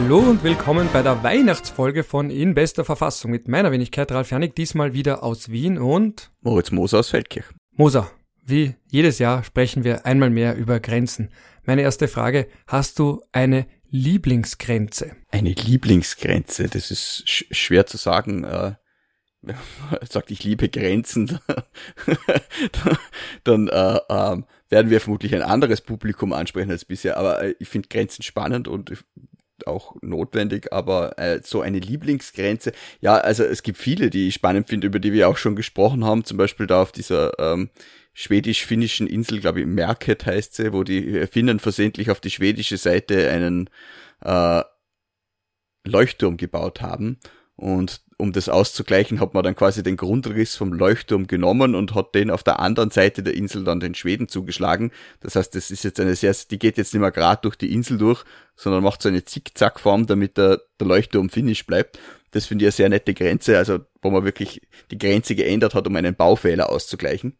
Hallo und willkommen bei der Weihnachtsfolge von In bester Verfassung mit meiner Wenigkeit Ralf Janik, diesmal wieder aus Wien und Moritz Moser aus Feldkirch. Moser, wie jedes Jahr sprechen wir einmal mehr über Grenzen. Meine erste Frage, hast du eine Lieblingsgrenze? Eine Lieblingsgrenze, das ist sch schwer zu sagen. Äh, wenn man sagt, ich liebe Grenzen, dann äh, äh, werden wir vermutlich ein anderes Publikum ansprechen als bisher. Aber äh, ich finde Grenzen spannend und auch notwendig, aber äh, so eine Lieblingsgrenze, ja, also es gibt viele, die ich spannend finde, über die wir auch schon gesprochen haben, zum Beispiel da auf dieser ähm, schwedisch-finnischen Insel, glaube ich, Merket heißt sie, wo die Finnen versehentlich auf die schwedische Seite einen äh, Leuchtturm gebaut haben. Und um das auszugleichen, hat man dann quasi den Grundriss vom Leuchtturm genommen und hat den auf der anderen Seite der Insel dann den Schweden zugeschlagen. Das heißt, das ist jetzt eine sehr, die geht jetzt nicht mehr gerade durch die Insel durch, sondern macht so eine Zickzackform, damit der, der Leuchtturm finish bleibt. Das finde ich eine sehr nette Grenze, also wo man wirklich die Grenze geändert hat, um einen Baufehler auszugleichen.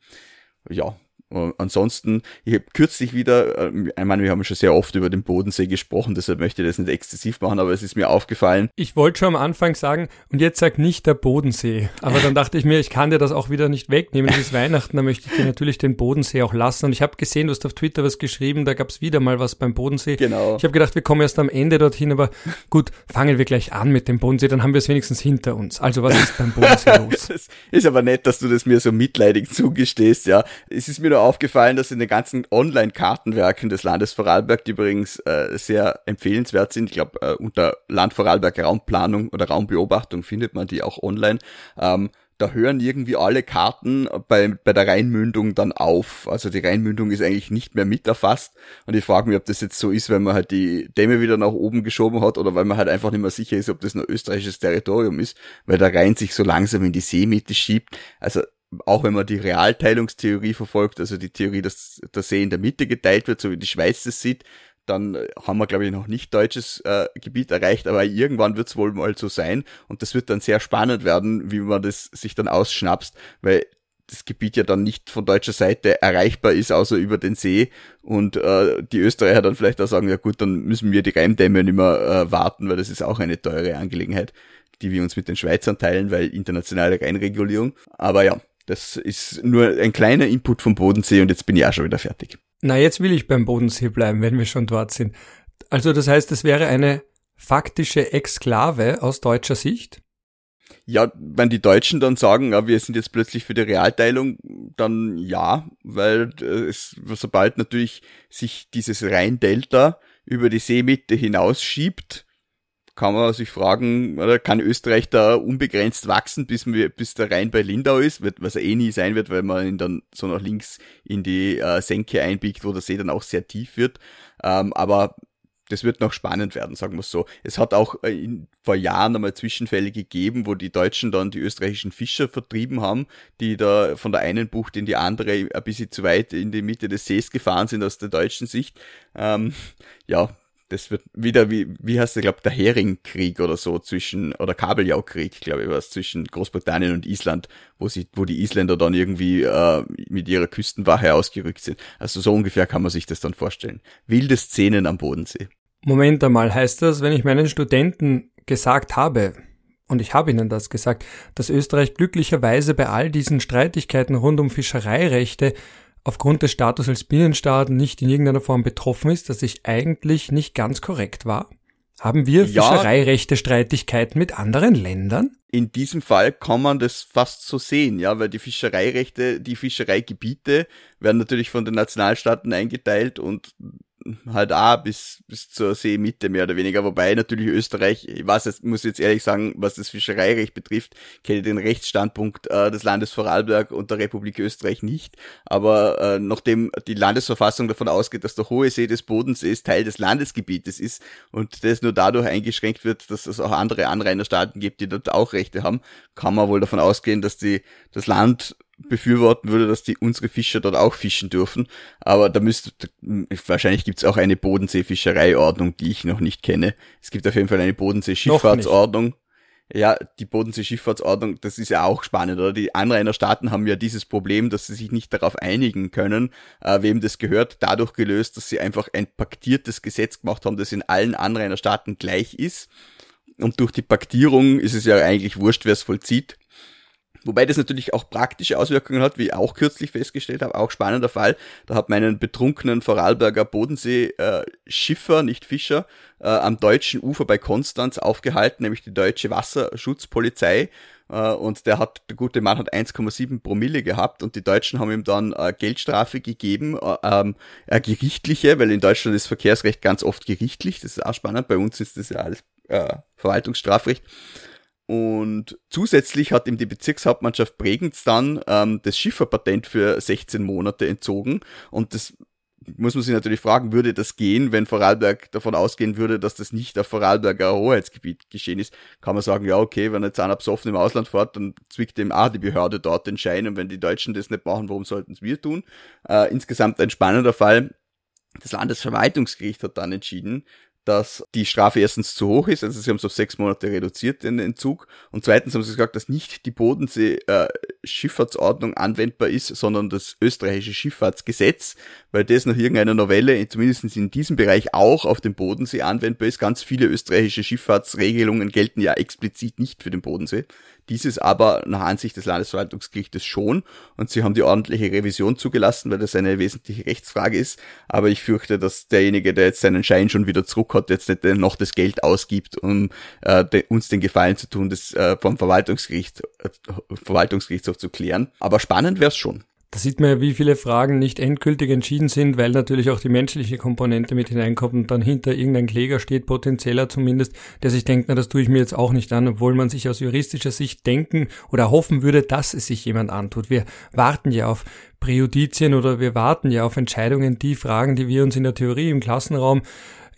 Ja, ansonsten, ich habe kürzlich wieder, äh, ich meine, wir haben schon sehr oft über den Bodensee gesprochen, deshalb möchte ich das nicht exzessiv machen, aber es ist mir aufgefallen. Ich wollte schon am Anfang sagen, und jetzt sag nicht der Bodensee. Aber dann dachte ich mir, ich kann dir das auch wieder nicht wegnehmen. Es ist Weihnachten, da möchte ich dir natürlich den Bodensee auch lassen. Und ich habe gesehen, du hast auf Twitter was geschrieben, da gab es wieder mal was beim Bodensee. Genau. Ich habe gedacht, wir kommen erst am Ende dorthin, aber gut, fangen wir gleich an mit dem Bodensee, dann haben wir es wenigstens hinter uns. Also was ist beim Bodensee los? Es ist aber nett, dass du das mir so mitleidig zugestehst, ja. Es ist mir nur aufgefallen, dass in den ganzen Online-Kartenwerken des Landes Vorarlberg, die übrigens äh, sehr empfehlenswert sind. Ich glaube, äh, unter Land Vorarlberg Raumplanung oder Raumbeobachtung findet man die auch online. Ähm, da hören irgendwie alle Karten bei, bei der Rheinmündung dann auf. Also die Rheinmündung ist eigentlich nicht mehr mit erfasst. Und ich frage mich, ob das jetzt so ist, wenn man halt die Dämme wieder nach oben geschoben hat oder weil man halt einfach nicht mehr sicher ist, ob das nur österreichisches Territorium ist, weil der Rhein sich so langsam in die Seemitte schiebt. Also auch wenn man die Realteilungstheorie verfolgt, also die Theorie, dass der See in der Mitte geteilt wird, so wie die Schweiz das sieht, dann haben wir, glaube ich, noch nicht deutsches äh, Gebiet erreicht, aber irgendwann wird es wohl mal so sein und das wird dann sehr spannend werden, wie man das sich dann ausschnapst, weil das Gebiet ja dann nicht von deutscher Seite erreichbar ist, außer über den See und äh, die Österreicher dann vielleicht auch sagen, ja gut, dann müssen wir die Reimdämme nicht mehr äh, warten, weil das ist auch eine teure Angelegenheit, die wir uns mit den Schweizern teilen, weil internationale Reinregulierung. Aber ja, das ist nur ein kleiner Input vom Bodensee und jetzt bin ich auch schon wieder fertig. Na, jetzt will ich beim Bodensee bleiben, wenn wir schon dort sind. Also das heißt, es wäre eine faktische Exklave aus deutscher Sicht? Ja, wenn die Deutschen dann sagen, ja, wir sind jetzt plötzlich für die Realteilung, dann ja, weil äh, es, sobald natürlich sich dieses Rhein-Delta über die Seemitte hinausschiebt, kann man sich fragen, oder kann Österreich da unbegrenzt wachsen, bis, wir, bis der Rhein bei Lindau ist, was er eh nie sein wird, weil man ihn dann so nach links in die äh, Senke einbiegt, wo der See dann auch sehr tief wird. Ähm, aber das wird noch spannend werden, sagen wir so. Es hat auch äh, in, vor Jahren einmal Zwischenfälle gegeben, wo die Deutschen dann die österreichischen Fischer vertrieben haben, die da von der einen Bucht in die andere ein bisschen zu weit in die Mitte des Sees gefahren sind aus der deutschen Sicht. Ähm, ja, das wird wieder wie, wie heißt der, glaube der Heringkrieg oder so zwischen, oder Kabeljaukrieg, glaube ich, was zwischen Großbritannien und Island, wo sie, wo die Isländer dann irgendwie äh, mit ihrer Küstenwache ausgerückt sind. Also so ungefähr kann man sich das dann vorstellen. Wilde Szenen am Bodensee. Moment einmal, heißt das, wenn ich meinen Studenten gesagt habe, und ich habe ihnen das gesagt, dass Österreich glücklicherweise bei all diesen Streitigkeiten rund um Fischereirechte aufgrund des Status als Binnenstaat nicht in irgendeiner Form betroffen ist, dass ich eigentlich nicht ganz korrekt war? Haben wir ja, Fischereirechte Streitigkeiten mit anderen Ländern? In diesem Fall kann man das fast so sehen, ja, weil die Fischereirechte, die Fischereigebiete werden natürlich von den Nationalstaaten eingeteilt und halt auch bis, bis zur Seemitte mehr oder weniger. Wobei natürlich Österreich, ich weiß, jetzt, muss jetzt ehrlich sagen, was das Fischereirecht betrifft, kenne den Rechtsstandpunkt äh, des Landes Vorarlberg und der Republik Österreich nicht. Aber äh, nachdem die Landesverfassung davon ausgeht, dass der hohe See des Bodensees Teil des Landesgebietes ist und das nur dadurch eingeschränkt wird, dass es auch andere Anrainerstaaten gibt, die dort auch Rechte haben, kann man wohl davon ausgehen, dass die das Land befürworten würde, dass die unsere Fischer dort auch fischen dürfen. Aber da müsste, wahrscheinlich gibt es auch eine Bodenseefischereiordnung, die ich noch nicht kenne. Es gibt auf jeden Fall eine Bodensee-Schifffahrtsordnung. Ja, die Bodensee-Schifffahrtsordnung, das ist ja auch spannend, oder? Die Anrainerstaaten haben ja dieses Problem, dass sie sich nicht darauf einigen können, äh, wem das gehört, dadurch gelöst, dass sie einfach ein paktiertes Gesetz gemacht haben, das in allen Anrainerstaaten gleich ist. Und durch die Paktierung ist es ja eigentlich wurscht, wer es vollzieht. Wobei das natürlich auch praktische Auswirkungen hat, wie ich auch kürzlich festgestellt habe, auch spannender Fall. Da hat meinen betrunkenen Vorarlberger Bodensee-Schiffer, äh, nicht Fischer, äh, am deutschen Ufer bei Konstanz aufgehalten, nämlich die deutsche Wasserschutzpolizei. Äh, und der hat, der gute Mann hat 1,7 Promille gehabt und die Deutschen haben ihm dann äh, Geldstrafe gegeben, äh, ähm, äh, gerichtliche, weil in Deutschland ist Verkehrsrecht ganz oft gerichtlich, das ist auch spannend, bei uns ist das ja alles äh, Verwaltungsstrafrecht. Und zusätzlich hat ihm die Bezirkshauptmannschaft Bregenz dann ähm, das Schifferpatent für 16 Monate entzogen. Und das muss man sich natürlich fragen, würde das gehen, wenn Vorarlberg davon ausgehen würde, dass das nicht auf Vorarlberger Hoheitsgebiet geschehen ist? Kann man sagen, ja, okay, wenn jetzt einer besoffen im Ausland fährt, dann zwickt ihm auch die Behörde dort den Schein. Und wenn die Deutschen das nicht machen, warum sollten es wir tun? Äh, insgesamt ein spannender Fall. Das Landesverwaltungsgericht hat dann entschieden, dass die Strafe erstens zu hoch ist, also sie haben es auf sechs Monate reduziert, den Entzug, und zweitens haben sie gesagt, dass nicht die Bodensee-Schifffahrtsordnung äh, anwendbar ist, sondern das österreichische Schifffahrtsgesetz, weil das nach irgendeiner Novelle, zumindest in diesem Bereich auch auf dem Bodensee anwendbar ist. Ganz viele österreichische Schifffahrtsregelungen gelten ja explizit nicht für den Bodensee. Dieses aber nach Ansicht des Landesverwaltungsgerichtes schon und sie haben die ordentliche Revision zugelassen, weil das eine wesentliche Rechtsfrage ist. Aber ich fürchte, dass derjenige, der jetzt seinen Schein schon wieder zurück hat, jetzt nicht noch das Geld ausgibt, um äh, de, uns den Gefallen zu tun, das äh, vom Verwaltungsgericht, äh, Verwaltungsgerichtshof zu klären. Aber spannend wäre es schon. Da sieht man ja, wie viele Fragen nicht endgültig entschieden sind, weil natürlich auch die menschliche Komponente mit hineinkommt und dann hinter irgendein Kläger steht, potenzieller zumindest, der sich denkt, na, das tue ich mir jetzt auch nicht an, obwohl man sich aus juristischer Sicht denken oder hoffen würde, dass es sich jemand antut. Wir warten ja auf Präjudizien oder wir warten ja auf Entscheidungen, die Fragen, die wir uns in der Theorie im Klassenraum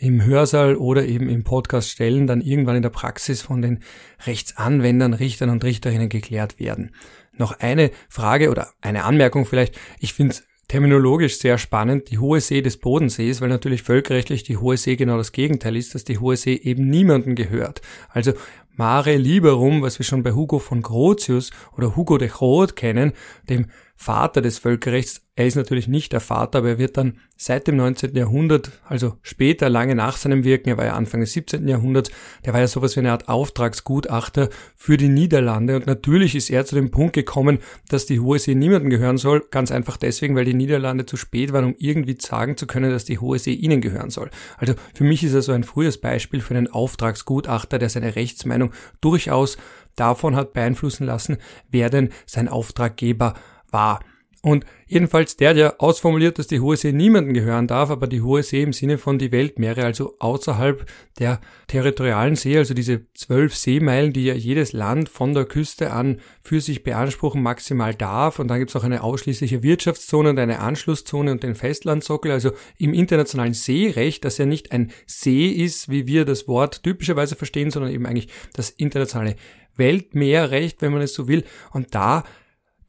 im Hörsaal oder eben im Podcast stellen, dann irgendwann in der Praxis von den Rechtsanwendern, Richtern und Richterinnen geklärt werden. Noch eine Frage oder eine Anmerkung vielleicht. Ich finde es terminologisch sehr spannend, die Hohe See des Bodensees, weil natürlich völkerrechtlich die Hohe See genau das Gegenteil ist, dass die Hohe See eben niemanden gehört. Also Mare Liberum, was wir schon bei Hugo von Grotius oder Hugo de Groot kennen, dem Vater des Völkerrechts. Er ist natürlich nicht der Vater, aber er wird dann seit dem 19. Jahrhundert, also später, lange nach seinem Wirken, er war ja Anfang des 17. Jahrhunderts, der war ja sowas wie eine Art Auftragsgutachter für die Niederlande und natürlich ist er zu dem Punkt gekommen, dass die Hohe See niemandem gehören soll, ganz einfach deswegen, weil die Niederlande zu spät waren, um irgendwie sagen zu können, dass die Hohe See ihnen gehören soll. Also für mich ist er so ein frühes Beispiel für einen Auftragsgutachter, der seine Rechtsmeinung durchaus davon hat beeinflussen lassen, wer denn sein Auftraggeber war. Und jedenfalls der, der ausformuliert, dass die Hohe See niemanden gehören darf, aber die Hohe See im Sinne von die Weltmeere, also außerhalb der territorialen See, also diese zwölf Seemeilen, die ja jedes Land von der Küste an für sich beanspruchen, maximal darf. Und dann gibt es auch eine ausschließliche Wirtschaftszone und eine Anschlusszone und den Festlandsockel. Also im internationalen Seerecht, das ja nicht ein See ist, wie wir das Wort typischerweise verstehen, sondern eben eigentlich das internationale Weltmeerrecht, wenn man es so will. Und da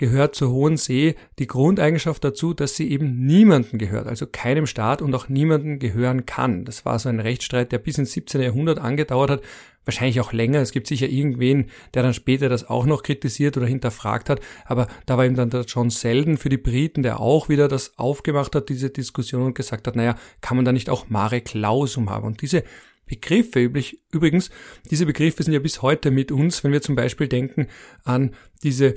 gehört zur Hohen See die Grundeigenschaft dazu, dass sie eben niemanden gehört, also keinem Staat und auch niemanden gehören kann. Das war so ein Rechtsstreit, der bis ins 17. Jahrhundert angedauert hat, wahrscheinlich auch länger. Es gibt sicher irgendwen, der dann später das auch noch kritisiert oder hinterfragt hat, aber da war eben dann der John Selden für die Briten, der auch wieder das aufgemacht hat, diese Diskussion und gesagt hat, naja, kann man da nicht auch Mare Clausum haben? Und diese Begriffe üblich, übrigens, diese Begriffe sind ja bis heute mit uns, wenn wir zum Beispiel denken an diese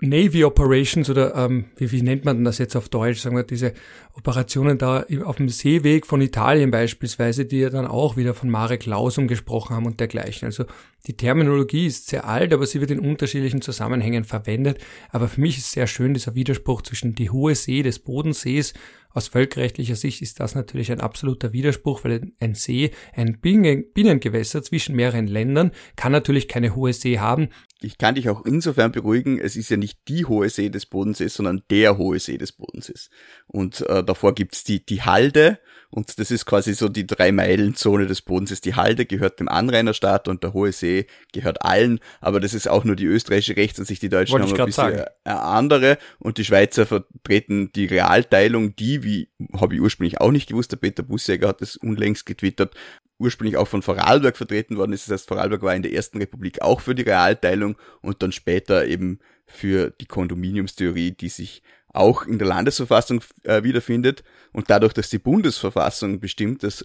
Navy Operations oder ähm, wie, wie nennt man das jetzt auf Deutsch, sagen wir, diese Operationen da auf dem Seeweg von Italien beispielsweise, die ja dann auch wieder von Mare Clausum gesprochen haben und dergleichen. Also die Terminologie ist sehr alt, aber sie wird in unterschiedlichen Zusammenhängen verwendet. Aber für mich ist sehr schön dieser Widerspruch zwischen die hohe See des Bodensees aus völkerrechtlicher Sicht ist das natürlich ein absoluter Widerspruch, weil ein See, ein Binnengewässer zwischen mehreren Ländern, kann natürlich keine hohe See haben. Ich kann dich auch insofern beruhigen, es ist ja nicht die hohe See des Bodensees, sondern der hohe See des Bodensees. Und äh, davor gibt's die, die Halde, und das ist quasi so die drei Meilen Zone des Bodensees. Die Halde gehört dem Anrainerstaat und der Hohe See gehört allen, aber das ist auch nur die österreichische Rechtsansicht, die Deutschen haben ein bisschen sagen. andere und die Schweizer vertreten die Realteilung, die, wie habe ich ursprünglich auch nicht gewusst, der Peter Bussäger hat das unlängst getwittert, ursprünglich auch von Vorarlberg vertreten worden ist. Das heißt, Vorarlberg war in der Ersten Republik auch für die Realteilung und dann später eben für die Kondominiumstheorie, die sich auch in der Landesverfassung äh, wiederfindet. Und dadurch, dass die Bundesverfassung bestimmt, dass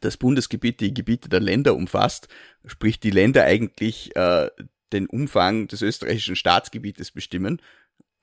das Bundesgebiet die Gebiete der Länder umfasst, sprich die Länder eigentlich äh, den Umfang des österreichischen Staatsgebietes bestimmen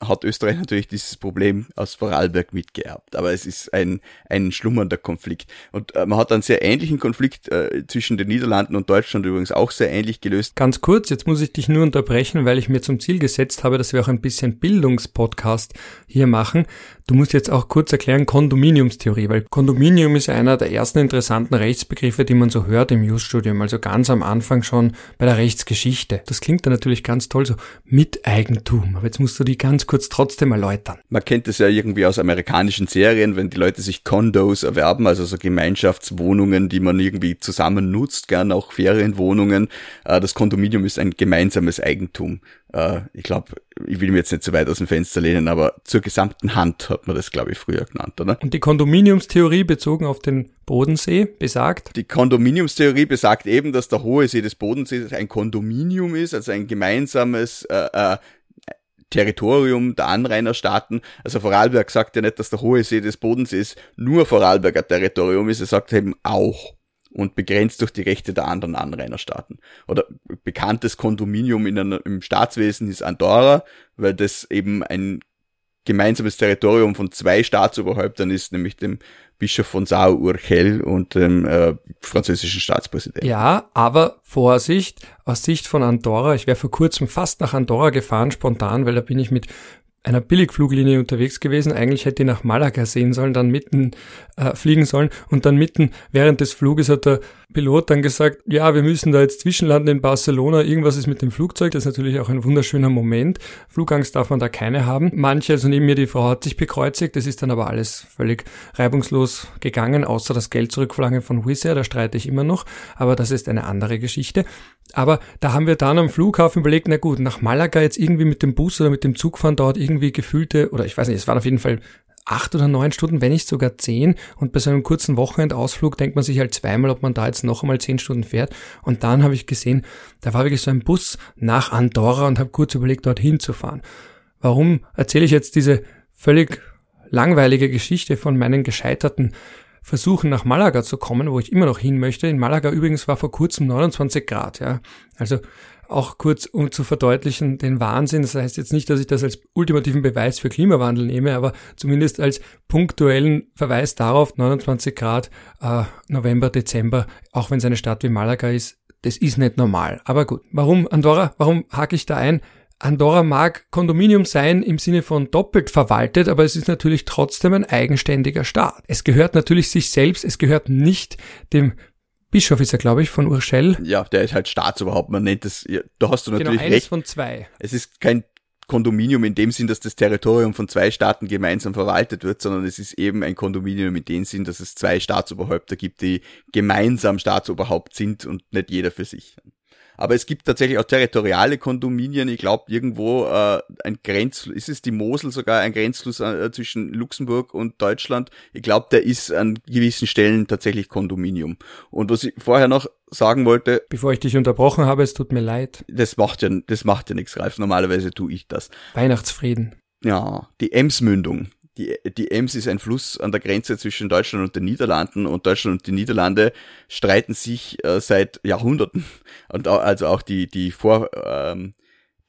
hat Österreich natürlich dieses Problem aus Vorarlberg mitgeerbt. Aber es ist ein, ein schlummernder Konflikt. Und äh, man hat einen sehr ähnlichen Konflikt äh, zwischen den Niederlanden und Deutschland übrigens auch sehr ähnlich gelöst. Ganz kurz, jetzt muss ich dich nur unterbrechen, weil ich mir zum Ziel gesetzt habe, dass wir auch ein bisschen Bildungspodcast hier machen. Du musst jetzt auch kurz erklären Kondominiumstheorie, weil Kondominium ist einer der ersten interessanten Rechtsbegriffe, die man so hört im Jus-Studium, also ganz am Anfang schon bei der Rechtsgeschichte. Das klingt dann natürlich ganz toll, so Miteigentum. Aber jetzt musst du die ganz kurz trotzdem erläutern. Man kennt es ja irgendwie aus amerikanischen Serien, wenn die Leute sich Condos erwerben, also so Gemeinschaftswohnungen, die man irgendwie zusammen nutzt, gern auch Ferienwohnungen. Äh, das Kondominium ist ein gemeinsames Eigentum. Äh, ich glaube, ich will mir jetzt nicht zu weit aus dem Fenster lehnen, aber zur gesamten Hand hat man das, glaube ich, früher genannt, oder? Und die Kondominiumstheorie bezogen auf den Bodensee besagt? Die Kondominiumstheorie besagt eben, dass der hohe See des Bodensees ein Kondominium ist, also ein gemeinsames äh, äh, Territorium der Anrainerstaaten. Also Vorarlberg sagt ja nicht, dass der hohe See des Bodensees nur Vorarlberger Territorium ist, er sagt eben auch und begrenzt durch die Rechte der anderen Anrainerstaaten. Oder bekanntes Kondominium in einer, im Staatswesen ist Andorra, weil das eben ein gemeinsames Territorium von zwei Staatsoberhäuptern ist, nämlich dem Bischof von Sao Urgell und dem äh, französischen Staatspräsidenten. Ja, aber Vorsicht, aus Sicht von Andorra, ich wäre vor kurzem fast nach Andorra gefahren, spontan, weil da bin ich mit einer Billigfluglinie unterwegs gewesen. Eigentlich hätte ich nach Malaga sehen sollen, dann mitten äh, fliegen sollen und dann mitten während des Fluges hat der Pilot dann gesagt, ja, wir müssen da jetzt zwischenlanden in Barcelona, irgendwas ist mit dem Flugzeug, das ist natürlich auch ein wunderschöner Moment. Flugangst darf man da keine haben. Manche, also neben mir die Frau hat sich bekreuzigt, das ist dann aber alles völlig reibungslos gegangen, außer das Geld zurückverlangen von Wizz da streite ich immer noch, aber das ist eine andere Geschichte. Aber da haben wir dann am Flughafen überlegt, na gut, nach Malaga jetzt irgendwie mit dem Bus oder mit dem Zug fahren dauert irgendwie gefühlte, oder ich weiß nicht, es waren auf jeden Fall acht oder neun Stunden, wenn nicht sogar zehn. Und bei so einem kurzen Wochenendausflug denkt man sich halt zweimal, ob man da jetzt noch einmal zehn Stunden fährt. Und dann habe ich gesehen, da war wirklich so ein Bus nach Andorra und habe kurz überlegt, dorthin zu fahren. Warum erzähle ich jetzt diese völlig langweilige Geschichte von meinen gescheiterten Versuchen nach Malaga zu kommen, wo ich immer noch hin möchte. In Malaga übrigens war vor kurzem 29 Grad, ja. Also auch kurz, um zu verdeutlichen, den Wahnsinn. Das heißt jetzt nicht, dass ich das als ultimativen Beweis für Klimawandel nehme, aber zumindest als punktuellen Verweis darauf, 29 Grad äh, November, Dezember, auch wenn es eine Stadt wie Malaga ist, das ist nicht normal. Aber gut, warum Andorra? Warum hake ich da ein? Andorra mag Kondominium sein im Sinne von doppelt verwaltet, aber es ist natürlich trotzdem ein eigenständiger Staat. Es gehört natürlich sich selbst, es gehört nicht dem Bischof ist er, glaube ich, von Urschell. Ja, der ist halt Staatsoberhaupt. Man nennt das, ja, da hast du genau, natürlich genau, eines recht. von zwei. Es ist kein Kondominium in dem Sinn, dass das Territorium von zwei Staaten gemeinsam verwaltet wird, sondern es ist eben ein Kondominium in dem Sinn, dass es zwei Staatsoberhäupter gibt, die gemeinsam Staatsoberhaupt sind und nicht jeder für sich. Aber es gibt tatsächlich auch territoriale Kondominien. Ich glaube, irgendwo äh, ein Grenz, ist es die Mosel sogar ein Grenzfluss äh, zwischen Luxemburg und Deutschland? Ich glaube, der ist an gewissen Stellen tatsächlich Kondominium. Und was ich vorher noch sagen wollte. Bevor ich dich unterbrochen habe, es tut mir leid. Das macht ja, das macht ja nichts, Ralf. Normalerweise tue ich das. Weihnachtsfrieden. Ja, die Emsmündung die, die Ems ist ein Fluss an der Grenze zwischen Deutschland und den Niederlanden und Deutschland und die Niederlande streiten sich äh, seit Jahrhunderten und also auch die, die vor, ähm,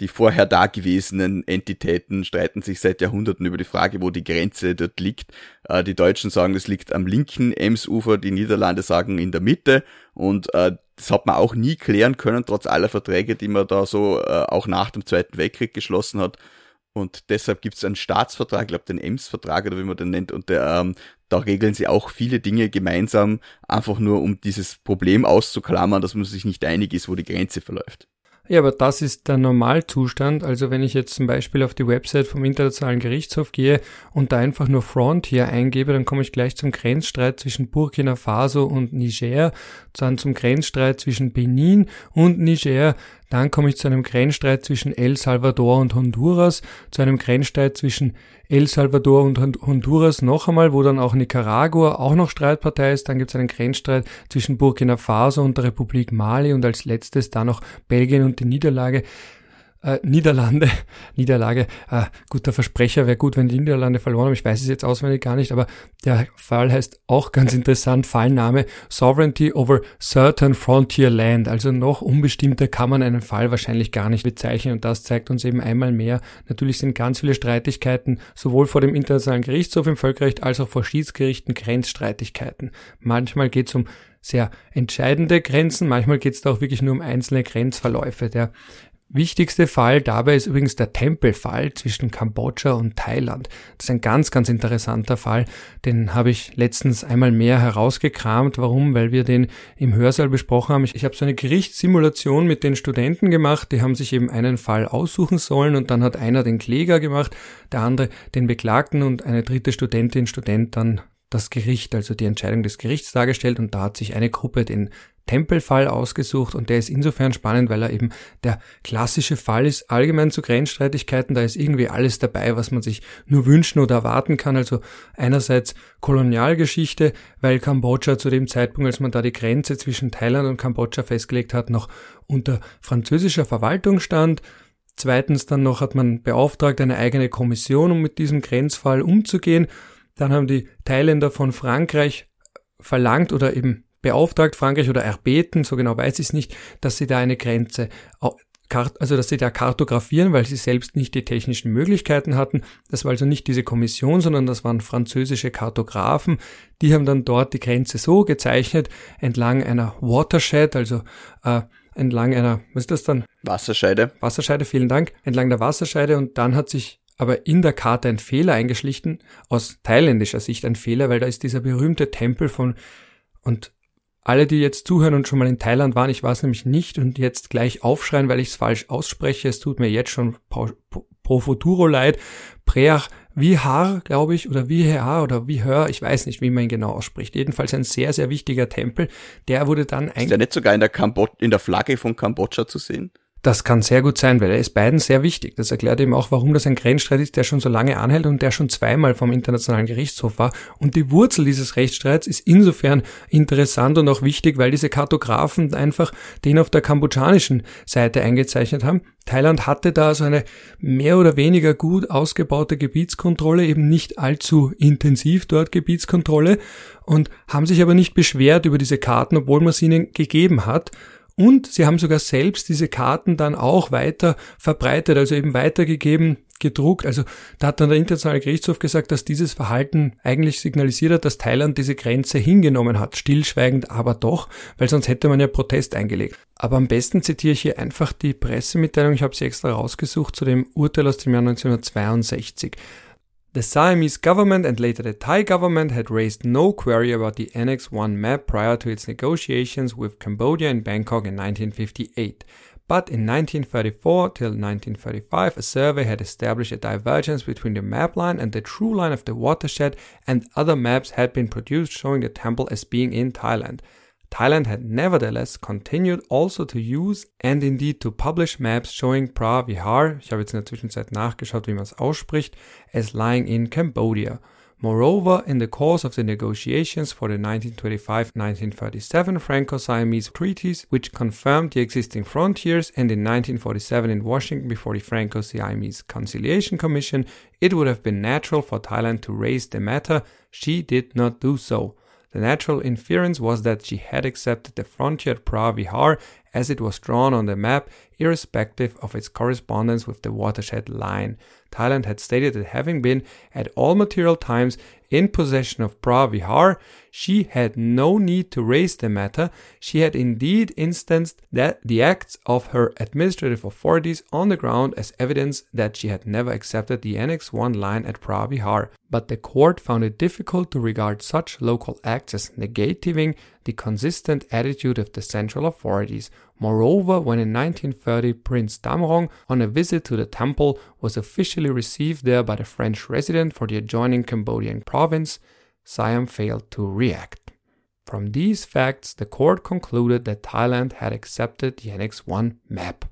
die vorher dagewesenen Entitäten streiten sich seit Jahrhunderten über die Frage, wo die Grenze dort liegt. Äh, die Deutschen sagen, es liegt am linken Emsufer, die Niederlande sagen in der Mitte und äh, das hat man auch nie klären können, trotz aller Verträge, die man da so äh, auch nach dem Zweiten Weltkrieg geschlossen hat. Und deshalb gibt es einen Staatsvertrag, ich glaube den EMS-Vertrag oder wie man den nennt, und der, ähm, da regeln sie auch viele Dinge gemeinsam, einfach nur um dieses Problem auszuklammern, dass man sich nicht einig ist, wo die Grenze verläuft. Ja, aber das ist der Normalzustand. Also wenn ich jetzt zum Beispiel auf die Website vom Internationalen Gerichtshof gehe und da einfach nur Frontier eingebe, dann komme ich gleich zum Grenzstreit zwischen Burkina Faso und Niger, dann zum Grenzstreit zwischen Benin und Niger, Dann komme ich zu einem Grenzstreit zwischen El Salvador und Honduras, zu einem Grenzstreit zwischen El Salvador und Honduras noch einmal, wo dann auch Nicaragua auch noch Streitpartei ist. Dann gibt es einen Grenzstreit zwischen Burkina Faso und der Republik Mali und als letztes dann noch Belgien und die Niederlage äh, Niederlande, Niederlage, äh, guter Versprecher, wäre gut, wenn die Niederlande verloren haben. Ich weiß es jetzt auswendig gar nicht, aber der Fall heißt auch ganz interessant, Fallname Sovereignty over Certain Frontier Land. Also noch unbestimmter kann man einen Fall wahrscheinlich gar nicht bezeichnen und das zeigt uns eben einmal mehr. Natürlich sind ganz viele Streitigkeiten sowohl vor dem Internationalen Gerichtshof im Völkerrecht als auch vor Schiedsgerichten Grenzstreitigkeiten. Manchmal geht es um sehr entscheidende Grenzen. Manchmal geht es da auch wirklich nur um einzelne Grenzverläufe. Der Wichtigste Fall dabei ist übrigens der Tempelfall zwischen Kambodscha und Thailand. Das ist ein ganz, ganz interessanter Fall. Den habe ich letztens einmal mehr herausgekramt. Warum? Weil wir den im Hörsaal besprochen haben. Ich, ich habe so eine Gerichtssimulation mit den Studenten gemacht. Die haben sich eben einen Fall aussuchen sollen und dann hat einer den Kläger gemacht, der andere den Beklagten und eine dritte Studentin, Student dann das Gericht, also die Entscheidung des Gerichts dargestellt und da hat sich eine Gruppe den Tempelfall ausgesucht und der ist insofern spannend, weil er eben der klassische Fall ist, allgemein zu Grenzstreitigkeiten, da ist irgendwie alles dabei, was man sich nur wünschen oder erwarten kann. Also einerseits Kolonialgeschichte, weil Kambodscha zu dem Zeitpunkt, als man da die Grenze zwischen Thailand und Kambodscha festgelegt hat, noch unter französischer Verwaltung stand. Zweitens dann noch hat man beauftragt eine eigene Kommission, um mit diesem Grenzfall umzugehen. Dann haben die Thailänder von Frankreich verlangt oder eben beauftragt Frankreich oder erbeten, so genau weiß ich es nicht, dass sie da eine Grenze, also dass sie da kartografieren, weil sie selbst nicht die technischen Möglichkeiten hatten. Das war also nicht diese Kommission, sondern das waren französische Kartografen. Die haben dann dort die Grenze so gezeichnet, entlang einer Watershed, also äh, entlang einer, was ist das dann? Wasserscheide. Wasserscheide, vielen Dank. Entlang der Wasserscheide und dann hat sich aber in der Karte ein Fehler eingeschlichen, aus thailändischer Sicht ein Fehler, weil da ist dieser berühmte Tempel von, und alle, die jetzt zuhören und schon mal in Thailand waren, ich war es nämlich nicht und jetzt gleich aufschreien, weil ich es falsch ausspreche. Es tut mir jetzt schon pro futuro leid. Preach Vihar, glaube ich, oder Vihar oder Vihör, ich weiß nicht, wie man ihn genau ausspricht. Jedenfalls ein sehr, sehr wichtiger Tempel. Der wurde dann Ist der nicht sogar in der, Kambod in der Flagge von Kambodscha zu sehen? Das kann sehr gut sein, weil er ist beiden sehr wichtig. Das erklärt eben auch, warum das ein Grenzstreit ist, der schon so lange anhält und der schon zweimal vom Internationalen Gerichtshof war. Und die Wurzel dieses Rechtsstreits ist insofern interessant und auch wichtig, weil diese Kartografen einfach den auf der kambodschanischen Seite eingezeichnet haben. Thailand hatte da so eine mehr oder weniger gut ausgebaute Gebietskontrolle, eben nicht allzu intensiv dort Gebietskontrolle und haben sich aber nicht beschwert über diese Karten, obwohl man sie ihnen gegeben hat. Und sie haben sogar selbst diese Karten dann auch weiter verbreitet, also eben weitergegeben, gedruckt. Also da hat dann der Internationale Gerichtshof gesagt, dass dieses Verhalten eigentlich signalisiert hat, dass Thailand diese Grenze hingenommen hat. Stillschweigend aber doch, weil sonst hätte man ja Protest eingelegt. Aber am besten zitiere ich hier einfach die Pressemitteilung, ich habe sie extra rausgesucht, zu dem Urteil aus dem Jahr 1962. The Siamese government and later the Thai government had raised no query about the Annex 1 map prior to its negotiations with Cambodia in Bangkok in 1958. But in 1934 till 1935, a survey had established a divergence between the map line and the true line of the watershed, and other maps had been produced showing the temple as being in Thailand. Thailand had nevertheless continued also to use and indeed to publish maps showing Pra Vihar, ich habe jetzt in der Zwischenzeit nachgeschaut, wie man es ausspricht, as lying in Cambodia. Moreover, in the course of the negotiations for the 1925-1937 Franco-Siamese treaties, which confirmed the existing frontiers, and in 1947 in Washington before the Franco-Siamese Conciliation Commission, it would have been natural for Thailand to raise the matter. She did not do so. The natural inference was that she had accepted the frontier Pravihar as it was drawn on the map, irrespective of its correspondence with the watershed line. Thailand had stated that having been at all material times in possession of Pravihar, she had no need to raise the matter. She had indeed instanced that the acts of her administrative authorities on the ground as evidence that she had never accepted the Annex 1 line at Pravihar. But the court found it difficult to regard such local acts as negating the consistent attitude of the central authorities. Moreover, when in 1930 Prince Damrong, on a visit to the temple, was officially received there by the French resident for the adjoining Cambodian province, Siam failed to react. From these facts, the court concluded that Thailand had accepted the Annex 1 map.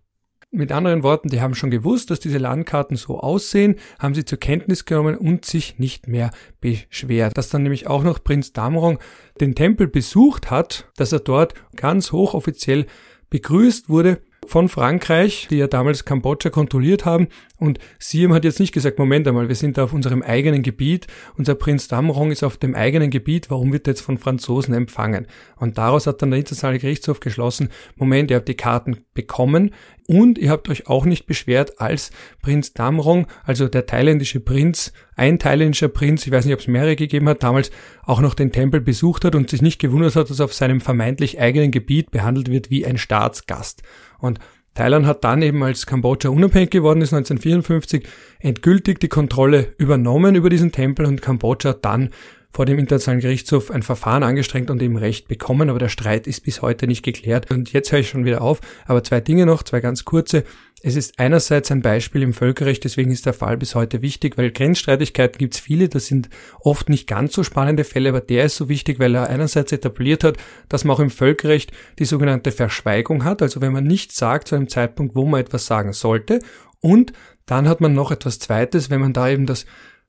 mit anderen Worten, die haben schon gewusst, dass diese Landkarten so aussehen, haben sie zur Kenntnis genommen und sich nicht mehr beschwert. Dass dann nämlich auch noch Prinz Damrong den Tempel besucht hat, dass er dort ganz hochoffiziell begrüßt wurde von Frankreich, die ja damals Kambodscha kontrolliert haben. Und Siem hat jetzt nicht gesagt, Moment einmal, wir sind da auf unserem eigenen Gebiet, unser Prinz Damrong ist auf dem eigenen Gebiet, warum wird er jetzt von Franzosen empfangen? Und daraus hat dann der Internationale Gerichtshof geschlossen, Moment, ihr habt die Karten bekommen und ihr habt euch auch nicht beschwert, als Prinz Damrong, also der thailändische Prinz, ein thailändischer Prinz, ich weiß nicht, ob es mehrere gegeben hat, damals auch noch den Tempel besucht hat und sich nicht gewundert hat, dass auf seinem vermeintlich eigenen Gebiet behandelt wird wie ein Staatsgast. Und Thailand hat dann eben, als Kambodscha unabhängig geworden ist, 1954, endgültig die Kontrolle übernommen über diesen Tempel und Kambodscha hat dann vor dem Internationalen Gerichtshof ein Verfahren angestrengt und eben Recht bekommen, aber der Streit ist bis heute nicht geklärt. Und jetzt höre ich schon wieder auf, aber zwei Dinge noch, zwei ganz kurze. Es ist einerseits ein Beispiel im Völkerrecht, deswegen ist der Fall bis heute wichtig, weil Grenzstreitigkeiten gibt es viele, das sind oft nicht ganz so spannende Fälle, aber der ist so wichtig, weil er einerseits etabliert hat, dass man auch im Völkerrecht die sogenannte Verschweigung hat, also wenn man nicht sagt zu einem Zeitpunkt, wo man etwas sagen sollte, und dann hat man noch etwas Zweites, wenn man da eben das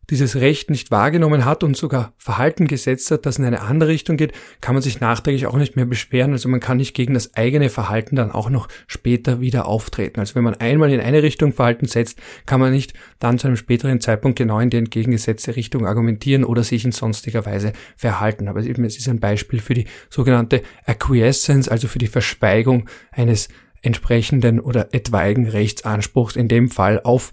dieses Recht nicht wahrgenommen hat und sogar Verhalten gesetzt hat, das in eine andere Richtung geht, kann man sich nachträglich auch nicht mehr beschweren. Also man kann nicht gegen das eigene Verhalten dann auch noch später wieder auftreten. Also wenn man einmal in eine Richtung Verhalten setzt, kann man nicht dann zu einem späteren Zeitpunkt genau in die entgegengesetzte Richtung argumentieren oder sich in sonstiger Weise verhalten. Aber eben, es ist ein Beispiel für die sogenannte Acquiescence, also für die Verschweigung eines entsprechenden oder etwaigen Rechtsanspruchs, in dem Fall auf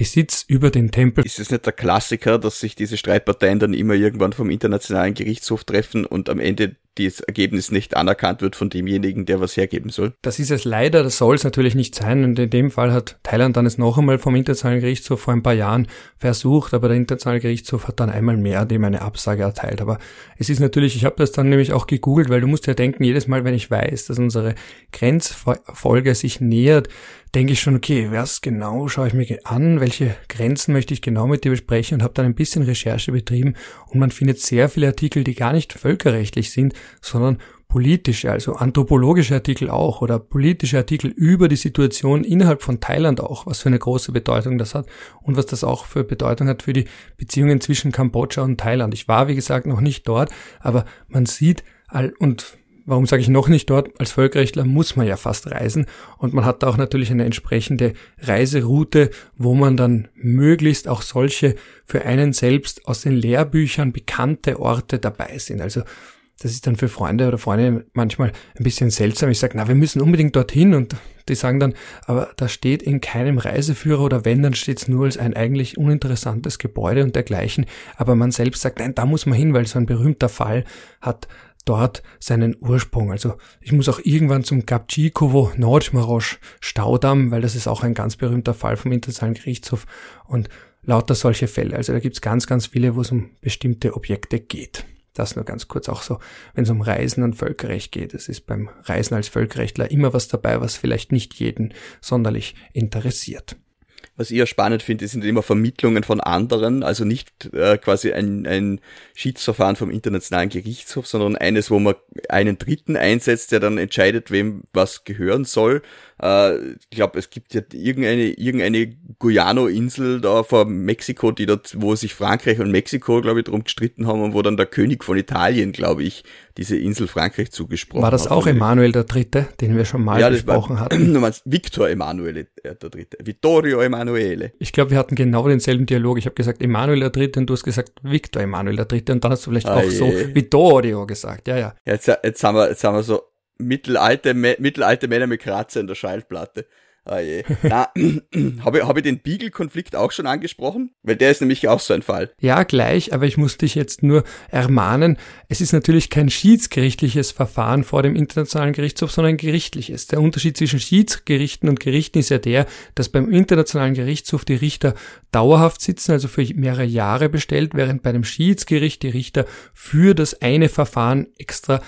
Besitz über den Tempel. Ist es nicht der Klassiker, dass sich diese Streitparteien dann immer irgendwann vom Internationalen Gerichtshof treffen und am Ende das Ergebnis nicht anerkannt wird von demjenigen, der was hergeben soll? Das ist es leider, das soll es natürlich nicht sein. Und in dem Fall hat Thailand dann es noch einmal vom Internationalen Gerichtshof vor ein paar Jahren versucht, aber der Internationale Gerichtshof hat dann einmal mehr dem eine Absage erteilt. Aber es ist natürlich, ich habe das dann nämlich auch gegoogelt, weil du musst ja denken, jedes Mal, wenn ich weiß, dass unsere Grenzfolge sich nähert, denke ich schon, okay, was genau schaue ich mir an, welche Grenzen möchte ich genau mit dir besprechen und habe dann ein bisschen Recherche betrieben und man findet sehr viele Artikel, die gar nicht völkerrechtlich sind, sondern politische, also anthropologische Artikel auch oder politische Artikel über die Situation innerhalb von Thailand auch, was für eine große Bedeutung das hat und was das auch für Bedeutung hat für die Beziehungen zwischen Kambodscha und Thailand. Ich war, wie gesagt, noch nicht dort, aber man sieht und Warum sage ich noch nicht dort? Als Völkerrechtler muss man ja fast reisen und man hat da auch natürlich eine entsprechende Reiseroute, wo man dann möglichst auch solche für einen selbst aus den Lehrbüchern bekannte Orte dabei sind. Also das ist dann für Freunde oder Freundinnen manchmal ein bisschen seltsam. Ich sage, na, wir müssen unbedingt dorthin und die sagen dann, aber da steht in keinem Reiseführer oder wenn, dann steht es nur als ein eigentlich uninteressantes Gebäude und dergleichen. Aber man selbst sagt, nein, da muss man hin, weil so ein berühmter Fall hat dort seinen Ursprung. Also ich muss auch irgendwann zum Gabčíkovo Nordmarosch Staudamm, weil das ist auch ein ganz berühmter Fall vom Internationalen Gerichtshof und lauter solche Fälle. Also da gibt's ganz, ganz viele, wo es um bestimmte Objekte geht. Das nur ganz kurz auch so, wenn es um Reisen und Völkerrecht geht. Es ist beim Reisen als Völkerrechtler immer was dabei, was vielleicht nicht jeden sonderlich interessiert was ich ja spannend finde, sind immer Vermittlungen von anderen, also nicht äh, quasi ein, ein Schiedsverfahren vom Internationalen Gerichtshof, sondern eines, wo man einen Dritten einsetzt, der dann entscheidet, wem was gehören soll. Äh, ich glaube, es gibt ja irgendeine, irgendeine Guyano-Insel da vor Mexiko, die dort, wo sich Frankreich und Mexiko, glaube ich, drum gestritten haben und wo dann der König von Italien, glaube ich, diese Insel Frankreich zugesprochen hat. War das hat. auch Emanuel III., den wir schon mal ja, besprochen war, hatten? Du meinst Victor Emanuele III., Vittorio Emanuele. Ich glaube, wir hatten genau denselben Dialog. Ich habe gesagt Emanuel III. und du hast gesagt Victor Emanuel III. und dann hast du vielleicht ah, auch je. so Vittorio gesagt. Ja, ja. Jetzt, jetzt, haben wir, jetzt haben wir so mittelalte, mittelalte Männer mit Kratzer in der Schallplatte. Ah je. Na, habe ich, hab ich den Beagle-Konflikt auch schon angesprochen? Weil der ist nämlich auch so ein Fall. Ja, gleich, aber ich muss dich jetzt nur ermahnen, es ist natürlich kein schiedsgerichtliches Verfahren vor dem Internationalen Gerichtshof, sondern ein gerichtliches. Der Unterschied zwischen Schiedsgerichten und Gerichten ist ja der, dass beim Internationalen Gerichtshof die Richter dauerhaft sitzen, also für mehrere Jahre bestellt, während bei dem Schiedsgericht die Richter für das eine Verfahren extra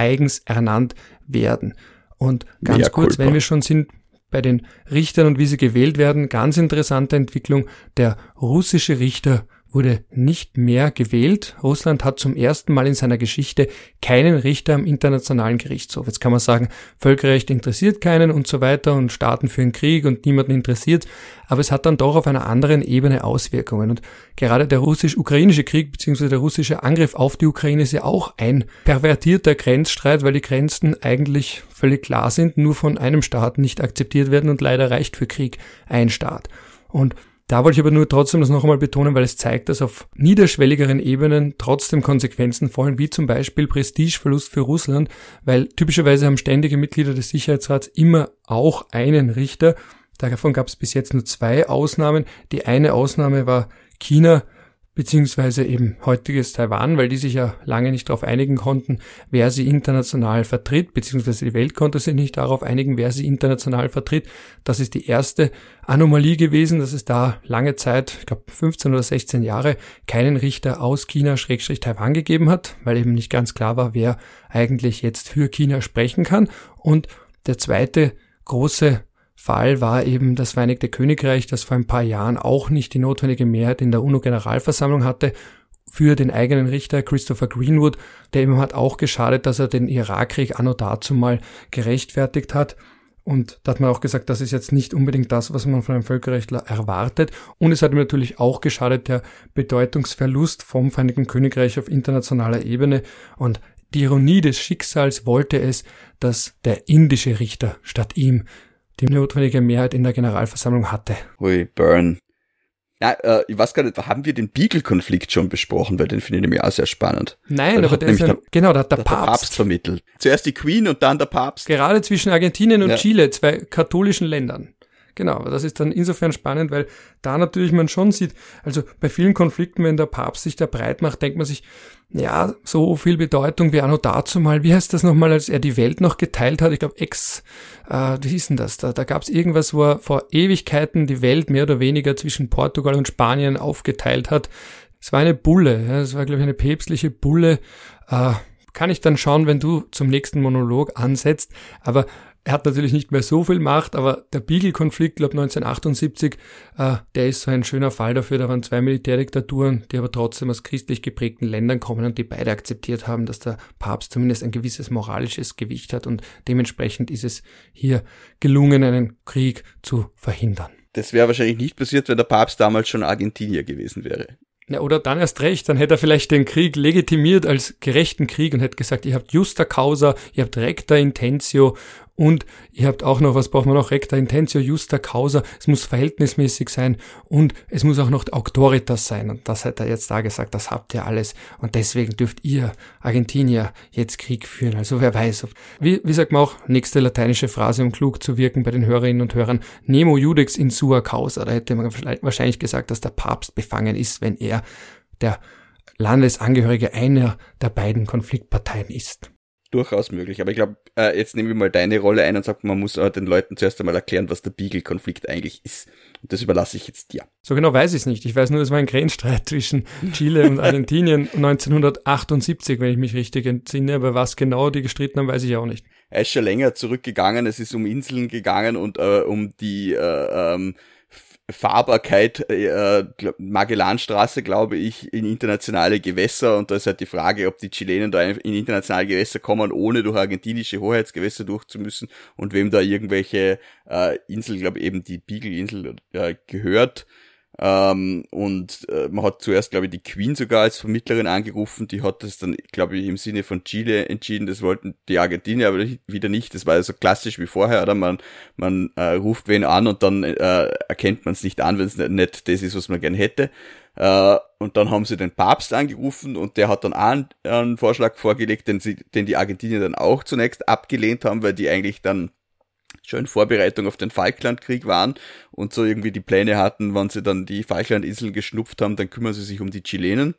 eigens ernannt werden. Und ganz Mea kurz, culpa. wenn wir schon sind bei den Richtern und wie sie gewählt werden, ganz interessante Entwicklung. Der russische Richter wurde nicht mehr gewählt. Russland hat zum ersten Mal in seiner Geschichte keinen Richter am internationalen Gerichtshof. Jetzt kann man sagen, Völkerrecht interessiert keinen und so weiter und Staaten führen Krieg und niemanden interessiert, aber es hat dann doch auf einer anderen Ebene Auswirkungen. Und gerade der russisch-ukrainische Krieg bzw. der russische Angriff auf die Ukraine ist ja auch ein pervertierter Grenzstreit, weil die Grenzen eigentlich völlig klar sind, nur von einem Staat nicht akzeptiert werden und leider reicht für Krieg ein Staat. Und da wollte ich aber nur trotzdem das noch einmal betonen, weil es zeigt, dass auf niederschwelligeren Ebenen trotzdem Konsequenzen fallen, wie zum Beispiel Prestigeverlust für Russland, weil typischerweise haben ständige Mitglieder des Sicherheitsrats immer auch einen Richter. Davon gab es bis jetzt nur zwei Ausnahmen. Die eine Ausnahme war China, beziehungsweise eben heutiges Taiwan, weil die sich ja lange nicht darauf einigen konnten, wer sie international vertritt, beziehungsweise die Welt konnte sich nicht darauf einigen, wer sie international vertritt. Das ist die erste Anomalie gewesen, dass es da lange Zeit, ich glaube 15 oder 16 Jahre, keinen Richter aus China Schrägstrich Taiwan gegeben hat, weil eben nicht ganz klar war, wer eigentlich jetzt für China sprechen kann. Und der zweite große Fall war eben das Vereinigte Königreich, das vor ein paar Jahren auch nicht die notwendige Mehrheit in der UNO-Generalversammlung hatte für den eigenen Richter Christopher Greenwood, der eben hat auch geschadet, dass er den Irakkrieg anno dazu mal gerechtfertigt hat. Und da hat man auch gesagt, das ist jetzt nicht unbedingt das, was man von einem Völkerrechtler erwartet. Und es hat ihm natürlich auch geschadet, der Bedeutungsverlust vom Vereinigten Königreich auf internationaler Ebene. Und die Ironie des Schicksals wollte es, dass der indische Richter statt ihm die notwendige Mehrheit in der Generalversammlung hatte. Ui, Burn. Ja, äh, ich weiß gar nicht, haben wir den Beagle-Konflikt schon besprochen, weil den finde ich nämlich auch sehr spannend. Nein, aber der ist ein, genau, da hat der, der Papst. Papst vermittelt. Zuerst die Queen und dann der Papst. Gerade zwischen Argentinien und ja. Chile, zwei katholischen Ländern. Genau, das ist dann insofern spannend, weil da natürlich man schon sieht, also bei vielen Konflikten, wenn der Papst sich da breit macht, denkt man sich, ja, so viel Bedeutung wie noch dazu mal, wie heißt das nochmal, als er die Welt noch geteilt hat, ich glaube ex, äh, wie hieß denn das, da, da gab es irgendwas, wo er vor Ewigkeiten die Welt mehr oder weniger zwischen Portugal und Spanien aufgeteilt hat. Es war eine Bulle, ja, es war glaube ich eine päpstliche Bulle, äh, kann ich dann schauen, wenn du zum nächsten Monolog ansetzt, aber er hat natürlich nicht mehr so viel Macht, aber der Beagle-Konflikt, glaube 1978, äh, der ist so ein schöner Fall dafür. Da waren zwei Militärdiktaturen, die aber trotzdem aus christlich geprägten Ländern kommen und die beide akzeptiert haben, dass der Papst zumindest ein gewisses moralisches Gewicht hat und dementsprechend ist es hier gelungen, einen Krieg zu verhindern. Das wäre wahrscheinlich nicht passiert, wenn der Papst damals schon Argentinier gewesen wäre. Ja, oder dann erst recht, dann hätte er vielleicht den Krieg legitimiert als gerechten Krieg und hätte gesagt, ihr habt justa causa, ihr habt recta intentio und ihr habt auch noch, was braucht man noch, recta intentio justa causa, es muss verhältnismäßig sein und es muss auch noch auctoritas sein. Und das hat er jetzt da gesagt, das habt ihr alles. Und deswegen dürft ihr, Argentinier, jetzt Krieg führen. Also wer weiß. Wie, wie sagt man auch, nächste lateinische Phrase, um klug zu wirken bei den Hörerinnen und Hörern, nemo judex in sua causa. Da hätte man wahrscheinlich gesagt, dass der Papst befangen ist, wenn er der Landesangehörige einer der beiden Konfliktparteien ist durchaus möglich. Aber ich glaube, äh, jetzt nehme ich mal deine Rolle ein und sage, man muss äh, den Leuten zuerst einmal erklären, was der Beagle-Konflikt eigentlich ist. Und das überlasse ich jetzt dir. So genau weiß ich es nicht. Ich weiß nur, es war ein Grenzstreit zwischen Chile und Argentinien 1978, wenn ich mich richtig entsinne. Aber was genau die gestritten haben, weiß ich auch nicht. Er ist schon länger zurückgegangen. Es ist um Inseln gegangen und äh, um die äh, ähm, Fahrbarkeit äh, Magellanstraße, glaube ich, in internationale Gewässer und da ist halt die Frage, ob die Chilenen da in internationale Gewässer kommen, ohne durch argentinische Hoheitsgewässer durchzumüssen und wem da irgendwelche äh, Insel, glaube eben die Beagle-Insel äh, gehört. Ähm, und äh, man hat zuerst, glaube ich, die Queen sogar als Vermittlerin angerufen. Die hat das dann, glaube ich, im Sinne von Chile entschieden. Das wollten die Argentinier aber wieder nicht. Das war ja so klassisch wie vorher, oder? Man, man äh, ruft wen an und dann äh, erkennt man es nicht an, wenn es nicht das ist, was man gern hätte. Äh, und dann haben sie den Papst angerufen und der hat dann einen, einen Vorschlag vorgelegt, den, sie, den die Argentinier dann auch zunächst abgelehnt haben, weil die eigentlich dann schon in Vorbereitung auf den Falklandkrieg waren und so irgendwie die Pläne hatten, wenn sie dann die Falklandinseln geschnupft haben, dann kümmern sie sich um die Chilenen.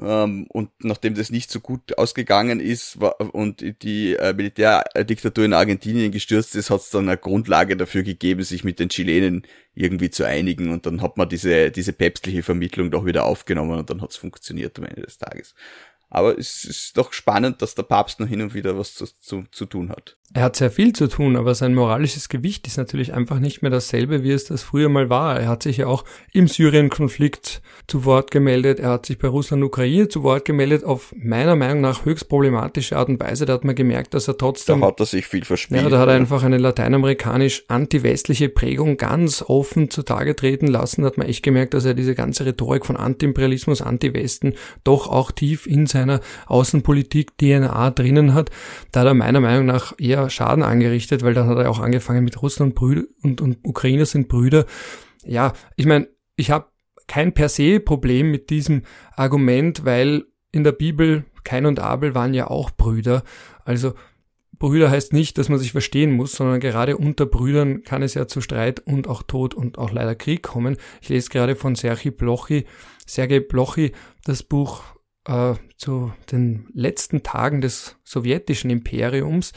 Ähm, und nachdem das nicht so gut ausgegangen ist und die äh, Militärdiktatur in Argentinien gestürzt ist, hat es dann eine Grundlage dafür gegeben, sich mit den Chilenen irgendwie zu einigen. Und dann hat man diese, diese päpstliche Vermittlung doch wieder aufgenommen und dann hat es funktioniert am Ende des Tages. Aber es ist doch spannend, dass der Papst noch hin und wieder was zu, zu, zu tun hat. Er hat sehr viel zu tun, aber sein moralisches Gewicht ist natürlich einfach nicht mehr dasselbe, wie es das früher mal war. Er hat sich ja auch im Syrien-Konflikt zu Wort gemeldet. Er hat sich bei Russland-Ukraine zu Wort gemeldet auf meiner Meinung nach höchst problematische Art und Weise. Da hat man gemerkt, dass er trotzdem... Da hat er sich viel verspielt. Ja, da hat er einfach eine lateinamerikanisch anti-westliche Prägung ganz offen zutage treten lassen. Da hat man echt gemerkt, dass er diese ganze Rhetorik von Anti-Imperialismus, Anti-Westen doch auch tief in seiner Außenpolitik DNA drinnen hat. Da hat er meiner Meinung nach eher Schaden angerichtet, weil dann hat er auch angefangen mit Russland Brüder und, und Ukrainer sind Brüder. Ja, ich meine, ich habe kein per se Problem mit diesem Argument, weil in der Bibel Kain und Abel waren ja auch Brüder. Also Brüder heißt nicht, dass man sich verstehen muss, sondern gerade unter Brüdern kann es ja zu Streit und auch Tod und auch leider Krieg kommen. Ich lese gerade von Sergei Blochy, Sergei Blochy das Buch äh, zu den letzten Tagen des sowjetischen Imperiums,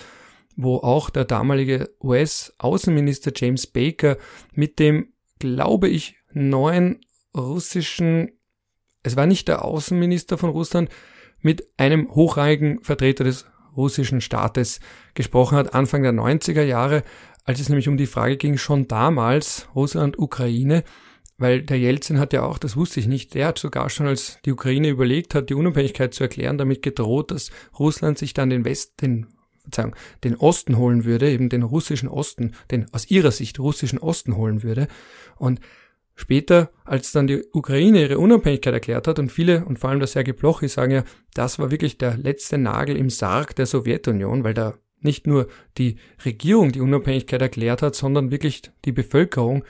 wo auch der damalige US-Außenminister James Baker mit dem, glaube ich, neuen russischen, es war nicht der Außenminister von Russland, mit einem hochrangigen Vertreter des russischen Staates gesprochen hat, Anfang der 90er Jahre, als es nämlich um die Frage ging, schon damals Russland, Ukraine, weil der Jelzin hat ja auch, das wusste ich nicht, der hat sogar schon, als die Ukraine überlegt hat, die Unabhängigkeit zu erklären, damit gedroht, dass Russland sich dann den West, den, den Osten holen würde, eben den russischen Osten, den aus ihrer Sicht russischen Osten holen würde. Und Später, als dann die Ukraine ihre Unabhängigkeit erklärt hat und viele und vor allem der Sergei Blochi sagen ja, das war wirklich der letzte Nagel im Sarg der Sowjetunion, weil da nicht nur die Regierung die Unabhängigkeit erklärt hat, sondern wirklich die Bevölkerung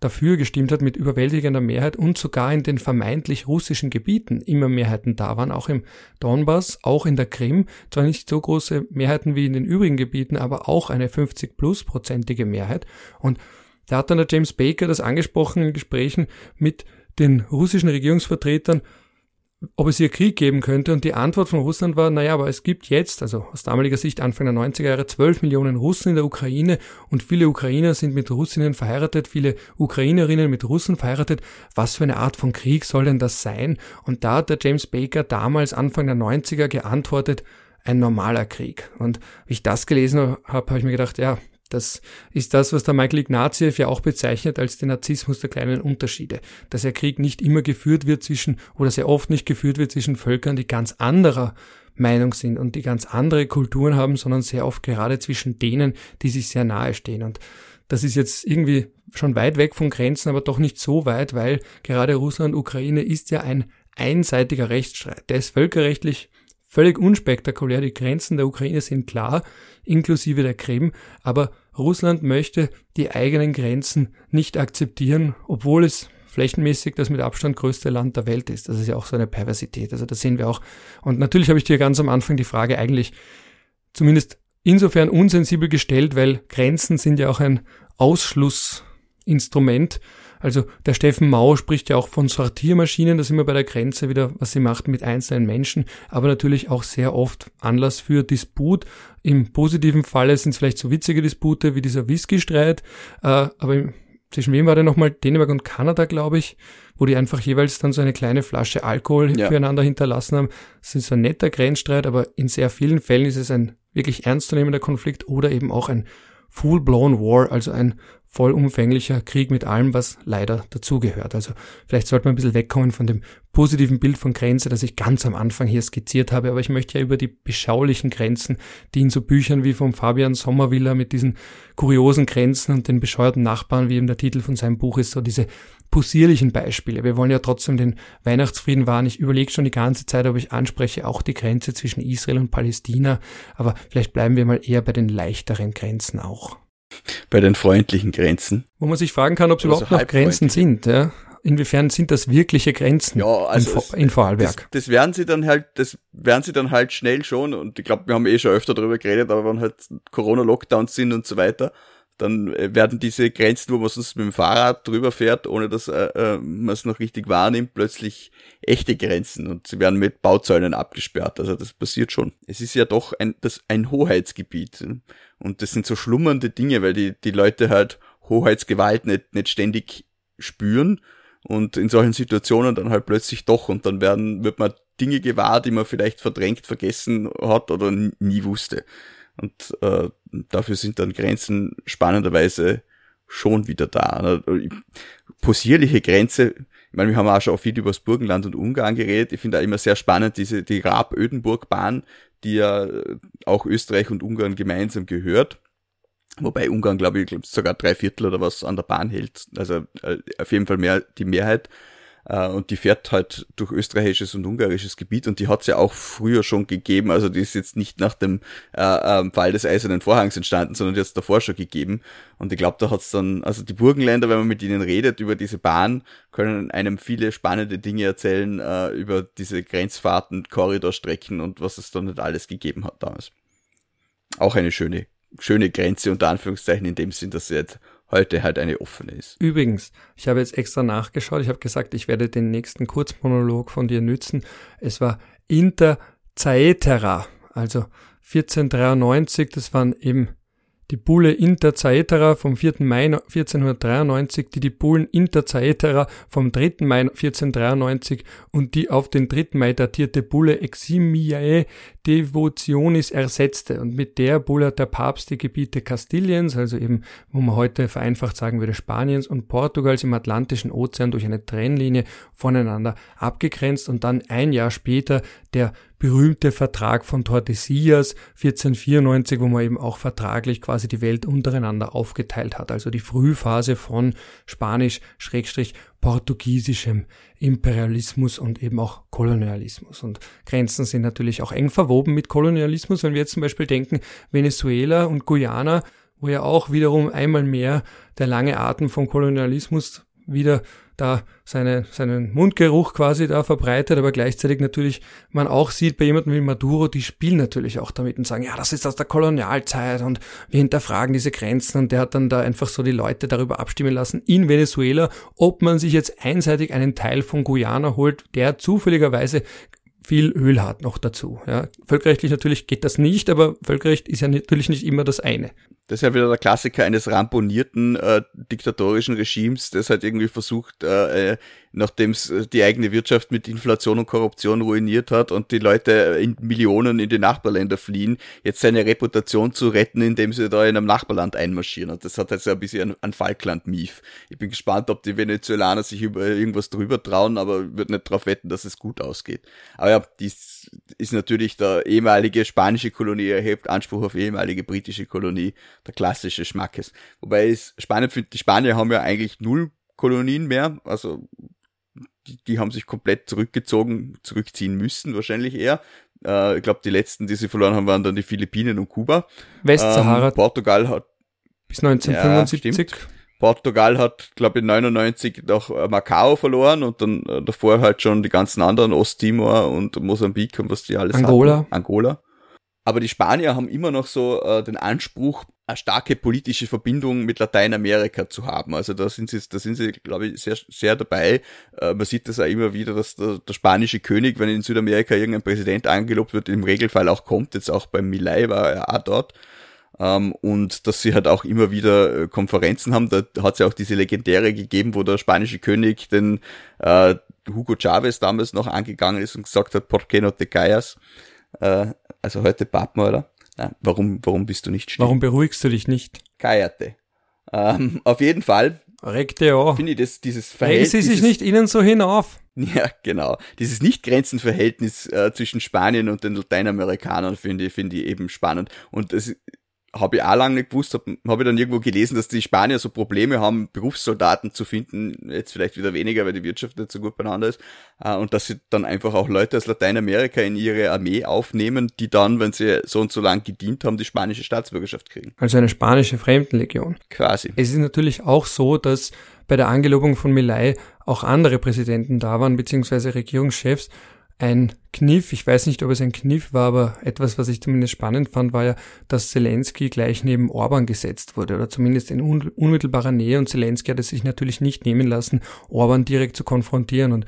dafür gestimmt hat mit überwältigender Mehrheit und sogar in den vermeintlich russischen Gebieten immer Mehrheiten da waren, auch im Donbass, auch in der Krim, zwar nicht so große Mehrheiten wie in den übrigen Gebieten, aber auch eine 50 plus prozentige Mehrheit. Und da hat dann der James Baker das angesprochen in Gesprächen mit den russischen Regierungsvertretern, ob es hier Krieg geben könnte. Und die Antwort von Russland war, naja, aber es gibt jetzt, also aus damaliger Sicht Anfang der 90er Jahre, 12 Millionen Russen in der Ukraine und viele Ukrainer sind mit Russinnen verheiratet, viele Ukrainerinnen mit Russen verheiratet. Was für eine Art von Krieg soll denn das sein? Und da hat der James Baker damals Anfang der 90er geantwortet, ein normaler Krieg. Und wie ich das gelesen habe, habe ich mir gedacht, ja, das ist das, was der Michael Ignatieff ja auch bezeichnet als den Narzissmus der kleinen Unterschiede. Dass der Krieg nicht immer geführt wird zwischen, oder sehr oft nicht geführt wird zwischen Völkern, die ganz anderer Meinung sind und die ganz andere Kulturen haben, sondern sehr oft gerade zwischen denen, die sich sehr nahe stehen. Und das ist jetzt irgendwie schon weit weg von Grenzen, aber doch nicht so weit, weil gerade Russland, Ukraine ist ja ein einseitiger Rechtsstreit. Der ist völkerrechtlich völlig unspektakulär. Die Grenzen der Ukraine sind klar, inklusive der Krim, aber Russland möchte die eigenen Grenzen nicht akzeptieren, obwohl es flächenmäßig das mit Abstand größte Land der Welt ist. Das ist ja auch so eine Perversität. Also das sehen wir auch. Und natürlich habe ich dir ganz am Anfang die Frage eigentlich zumindest insofern unsensibel gestellt, weil Grenzen sind ja auch ein Ausschlussinstrument also der Steffen Mau spricht ja auch von Sortiermaschinen, das immer bei der Grenze wieder, was sie macht mit einzelnen Menschen, aber natürlich auch sehr oft Anlass für Disput. Im positiven Falle sind es vielleicht so witzige Dispute wie dieser Whisky-Streit, äh, aber zwischen wem war der nochmal? Dänemark und Kanada, glaube ich, wo die einfach jeweils dann so eine kleine Flasche Alkohol ja. füreinander hinterlassen haben. Das ist so ein netter Grenzstreit, aber in sehr vielen Fällen ist es ein wirklich ernstzunehmender Konflikt oder eben auch ein Full-blown War, also ein vollumfänglicher Krieg mit allem, was leider dazugehört. Also vielleicht sollte man ein bisschen wegkommen von dem positiven Bild von Grenze, das ich ganz am Anfang hier skizziert habe, aber ich möchte ja über die beschaulichen Grenzen, die in so Büchern wie vom Fabian Sommervilla mit diesen kuriosen Grenzen und den bescheuerten Nachbarn, wie eben der Titel von seinem Buch ist, so diese possierlichen Beispiele. Wir wollen ja trotzdem den Weihnachtsfrieden wahren. Ich überlege schon die ganze Zeit, ob ich anspreche auch die Grenze zwischen Israel und Palästina, aber vielleicht bleiben wir mal eher bei den leichteren Grenzen auch bei den freundlichen Grenzen. Wo man sich fragen kann, ob es überhaupt noch Grenzen sind. Ja? Inwiefern sind das wirkliche Grenzen ja, also in, in Vorarlberg? Das, das, werden sie dann halt, das werden sie dann halt schnell schon. Und ich glaube, wir haben eh schon öfter darüber geredet, aber wenn halt Corona-Lockdowns sind und so weiter, dann äh, werden diese Grenzen, wo man sonst mit dem Fahrrad drüber fährt, ohne dass äh, äh, man es noch richtig wahrnimmt, plötzlich echte Grenzen und sie werden mit Bauzäunen abgesperrt. Also das passiert schon. Es ist ja doch ein, das, ein Hoheitsgebiet. Und das sind so schlummernde Dinge, weil die, die Leute halt Hoheitsgewalt nicht, nicht ständig spüren und in solchen Situationen dann halt plötzlich doch und dann werden, wird man Dinge gewahr, die man vielleicht verdrängt, vergessen hat oder nie wusste. Und äh, dafür sind dann Grenzen spannenderweise schon wieder da. Possierliche Grenze, ich meine, wir haben auch schon viel über das Burgenland und Ungarn geredet. Ich finde auch immer sehr spannend, diese, die Raab-Ödenburg-Bahn, die ja auch Österreich und Ungarn gemeinsam gehört. Wobei Ungarn, glaube ich, sogar drei Viertel oder was an der Bahn hält. Also äh, auf jeden Fall mehr die Mehrheit. Äh, und die fährt halt durch österreichisches und ungarisches Gebiet und die hat es ja auch früher schon gegeben. Also die ist jetzt nicht nach dem äh, äh, Fall des Eisernen Vorhangs entstanden, sondern die hat es davor schon gegeben. Und ich glaube, da hat es dann, also die Burgenländer, wenn man mit ihnen redet über diese Bahn, können einem viele spannende Dinge erzählen äh, über diese Grenzfahrten, Korridorstrecken und was es da nicht alles gegeben hat damals. Auch eine schöne, schöne Grenze unter Anführungszeichen in dem Sinn, dass sie jetzt heute halt eine offene ist. Übrigens, ich habe jetzt extra nachgeschaut. Ich habe gesagt, ich werde den nächsten Kurzmonolog von dir nützen. Es war Inter Caetera, also 1493. Das waren eben die Bulle Inter Caetera vom 4. Mai 1493, die die Bullen Inter Caetera vom 3. Mai 1493 und die auf den 3. Mai datierte Bulle Eximiae Devotionis ersetzte. Und mit der Bulle hat der Papst die Gebiete Kastiliens, also eben, wo man heute vereinfacht sagen würde, Spaniens und Portugals im Atlantischen Ozean durch eine Trennlinie voneinander abgegrenzt und dann ein Jahr später der berühmte Vertrag von Tordesillas 1494, wo man eben auch vertraglich quasi die Welt untereinander aufgeteilt hat. Also die Frühphase von Spanisch-Portugiesischem Imperialismus und eben auch Kolonialismus. Und Grenzen sind natürlich auch eng verwoben mit Kolonialismus. Wenn wir jetzt zum Beispiel denken, Venezuela und Guyana, wo ja auch wiederum einmal mehr der lange Atem von Kolonialismus wieder da seine, seinen Mundgeruch quasi da verbreitet, aber gleichzeitig natürlich man auch sieht bei jemandem wie Maduro, die spielen natürlich auch damit und sagen, ja, das ist aus der Kolonialzeit und wir hinterfragen diese Grenzen und der hat dann da einfach so die Leute darüber abstimmen lassen in Venezuela, ob man sich jetzt einseitig einen Teil von Guyana holt, der zufälligerweise viel Öl hat noch dazu. Ja. Völkerrechtlich natürlich geht das nicht, aber Völkerrecht ist ja natürlich nicht immer das eine. Das ist ja wieder der Klassiker eines ramponierten äh, diktatorischen Regimes, das halt irgendwie versucht, äh, äh nachdem es äh, die eigene Wirtschaft mit Inflation und Korruption ruiniert hat und die Leute in Millionen in die Nachbarländer fliehen, jetzt seine Reputation zu retten, indem sie da in einem Nachbarland einmarschieren. Und das hat halt so ein bisschen ein Falkland-Mief. Ich bin gespannt, ob die Venezuelaner sich über irgendwas drüber trauen, aber würde nicht darauf wetten, dass es gut ausgeht. Aber ja, dies ist natürlich der ehemalige spanische Kolonie erhebt Anspruch auf ehemalige britische Kolonie, der klassische Schmackes. Wobei es spannend finde, die Spanier haben ja eigentlich null Kolonien mehr, also die, die haben sich komplett zurückgezogen, zurückziehen müssen, wahrscheinlich eher. Äh, ich glaube, die letzten, die sie verloren haben, waren dann die Philippinen und Kuba. Westsahara. Ähm, Portugal hat. Bis 1975. Ja, Portugal hat, glaube ich, 99 noch Macau verloren und dann äh, davor halt schon die ganzen anderen Osttimor und Mosambik und was die alles Angola. Hatten. Angola. Aber die Spanier haben immer noch so äh, den Anspruch, eine starke politische Verbindung mit Lateinamerika zu haben. Also da sind sie, da sind sie, glaube ich, sehr, sehr dabei. Äh, man sieht das auch immer wieder, dass der, der, spanische König, wenn in Südamerika irgendein Präsident angelobt wird, im Regelfall auch kommt. Jetzt auch beim Milay war er auch dort. Ähm, und dass sie halt auch immer wieder äh, Konferenzen haben. Da hat es ja auch diese legendäre gegeben, wo der spanische König den äh, Hugo Chavez damals noch angegangen ist und gesagt hat, ¿Por qué no te callas? Äh, also heute Papen, oder? Na, warum, warum bist du nicht still? Warum beruhigst du dich nicht? Kajate. Ähm, auf jeden Fall. Regte auch. Finde ich das, dieses Verhältnis. Regen Sie sich nicht ihnen so hinauf. Ja, genau. Dieses Nicht-Grenzenverhältnis äh, zwischen Spanien und den Lateinamerikanern finde ich, finde ich eben spannend. Und das habe ich auch lange nicht gewusst, habe hab ich dann irgendwo gelesen, dass die Spanier so Probleme haben, Berufssoldaten zu finden, jetzt vielleicht wieder weniger, weil die Wirtschaft nicht so gut beieinander ist, äh, und dass sie dann einfach auch Leute aus Lateinamerika in ihre Armee aufnehmen, die dann, wenn sie so und so lang gedient haben, die spanische Staatsbürgerschaft kriegen. Also eine spanische Fremdenlegion. Quasi. Es ist natürlich auch so, dass bei der Angelobung von Milay auch andere Präsidenten da waren, beziehungsweise Regierungschefs, ein Kniff, ich weiß nicht, ob es ein Kniff war, aber etwas, was ich zumindest spannend fand, war ja, dass Zelensky gleich neben Orban gesetzt wurde oder zumindest in unmittelbarer Nähe. Und Zelensky hat es sich natürlich nicht nehmen lassen, Orban direkt zu konfrontieren. Und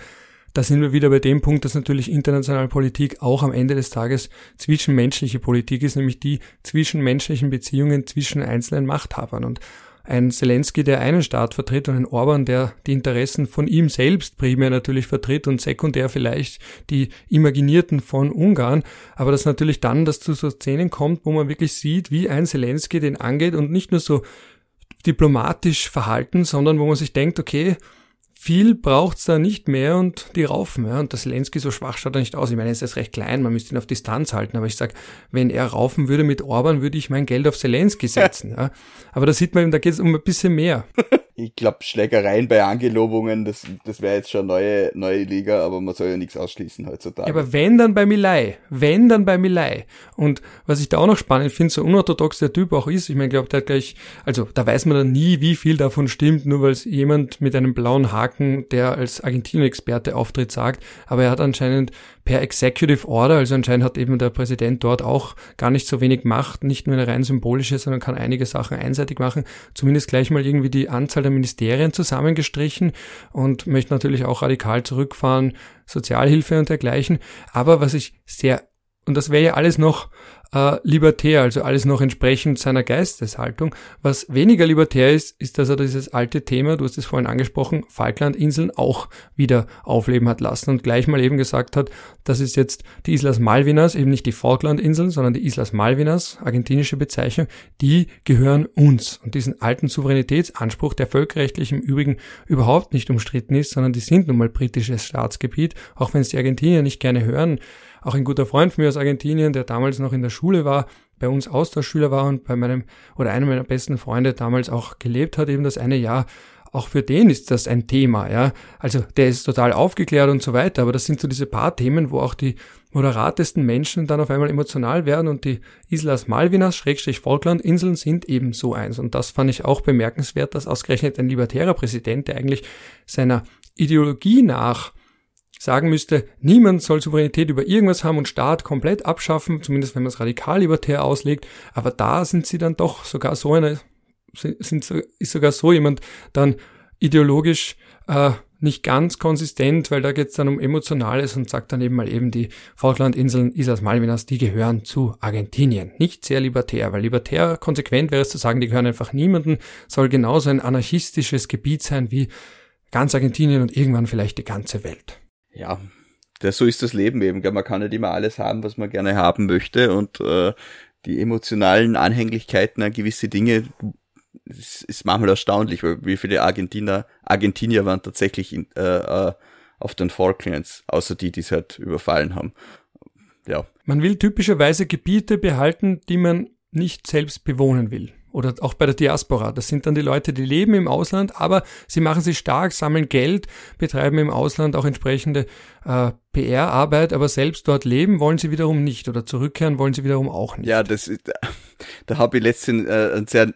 da sind wir wieder bei dem Punkt, dass natürlich internationale Politik auch am Ende des Tages zwischenmenschliche Politik ist, nämlich die zwischenmenschlichen Beziehungen zwischen einzelnen Machthabern. Und ein Zelensky, der einen Staat vertritt und ein Orban, der die Interessen von ihm selbst primär natürlich vertritt und sekundär vielleicht die imaginierten von Ungarn, aber dass natürlich dann das zu so Szenen kommt, wo man wirklich sieht, wie ein Zelensky den angeht und nicht nur so diplomatisch verhalten, sondern wo man sich denkt, okay, viel braucht's da nicht mehr und die raufen. Ja. Und das Zelensky so schwach schaut er nicht aus. Ich meine, er ist jetzt recht klein, man müsste ihn auf Distanz halten. Aber ich sag, wenn er raufen würde mit Orban, würde ich mein Geld auf Zelensky setzen. Ja. Aber da sieht man eben, da geht es um ein bisschen mehr. ich glaube, Schlägereien bei Angelobungen, das, das wäre jetzt schon neue, neue Liga, aber man soll ja nichts ausschließen heutzutage. Ja, aber wenn dann bei Milei, wenn dann bei Milei. Und was ich da auch noch spannend finde, so unorthodox der Typ auch ist, ich meine, glaube, der hat gleich, also da weiß man dann nie, wie viel davon stimmt, nur weil es jemand mit einem blauen Haken, der als Argentinien-Experte auftritt, sagt, aber er hat anscheinend per Executive Order, also anscheinend hat eben der Präsident dort auch gar nicht so wenig Macht, nicht nur eine rein symbolische, sondern kann einige Sachen einseitig machen, zumindest gleich mal irgendwie die Anzahl der Ministerien zusammengestrichen und möchte natürlich auch radikal zurückfahren, Sozialhilfe und dergleichen. Aber was ich sehr, und das wäre ja alles noch äh, libertär, also alles noch entsprechend seiner Geisteshaltung. Was weniger libertär ist, ist, dass er dieses alte Thema, du hast es vorhin angesprochen, Falklandinseln auch wieder aufleben hat lassen und gleich mal eben gesagt hat, das ist jetzt die Islas Malvinas, eben nicht die Falklandinseln, sondern die Islas Malvinas, argentinische Bezeichnung, die gehören uns. Und diesen alten Souveränitätsanspruch, der völkerrechtlich im Übrigen überhaupt nicht umstritten ist, sondern die sind nun mal britisches Staatsgebiet, auch wenn es die Argentinier nicht gerne hören, auch ein guter Freund von mir aus Argentinien, der damals noch in der Schule war, bei uns Austauschschüler war und bei meinem oder einem meiner besten Freunde damals auch gelebt hat, eben das eine Jahr. Auch für den ist das ein Thema, ja. Also der ist total aufgeklärt und so weiter, aber das sind so diese paar Themen, wo auch die moderatesten Menschen dann auf einmal emotional werden und die Islas Malvinas, Schrägstrich Falklandinseln sind eben so eins. Und das fand ich auch bemerkenswert, dass ausgerechnet ein libertärer Präsident, der eigentlich seiner Ideologie nach sagen müsste, niemand soll Souveränität über irgendwas haben und Staat komplett abschaffen, zumindest wenn man es radikal libertär auslegt, aber da sind sie dann doch sogar so eine, sind, ist sogar so jemand dann ideologisch äh, nicht ganz konsistent, weil da geht es dann um Emotionales und sagt dann eben mal eben, die Falklandinseln, Islas Malvinas, die gehören zu Argentinien. Nicht sehr libertär, weil libertär konsequent wäre es zu sagen, die gehören einfach niemanden, soll genauso ein anarchistisches Gebiet sein wie ganz Argentinien und irgendwann vielleicht die ganze Welt ja, das, so ist das Leben eben. Man kann nicht immer alles haben, was man gerne haben möchte und äh, die emotionalen Anhänglichkeiten an gewisse Dinge ist, ist manchmal erstaunlich, weil wie viele Argentiner, Argentinier waren tatsächlich in, äh, äh, auf den Falklands, außer die, die es halt überfallen haben. Ja. Man will typischerweise Gebiete behalten, die man nicht selbst bewohnen will oder auch bei der Diaspora. Das sind dann die Leute, die leben im Ausland, aber sie machen sich stark, sammeln Geld, betreiben im Ausland auch entsprechende äh, PR-Arbeit, aber selbst dort leben wollen sie wiederum nicht oder zurückkehren wollen sie wiederum auch nicht. Ja, das ist, da habe ich letztens äh, einen sehr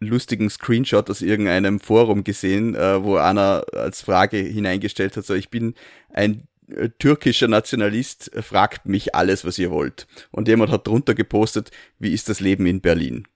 lustigen Screenshot aus irgendeinem Forum gesehen, äh, wo einer als Frage hineingestellt hat, so ich bin ein äh, türkischer Nationalist, fragt mich alles, was ihr wollt. Und jemand hat drunter gepostet, wie ist das Leben in Berlin?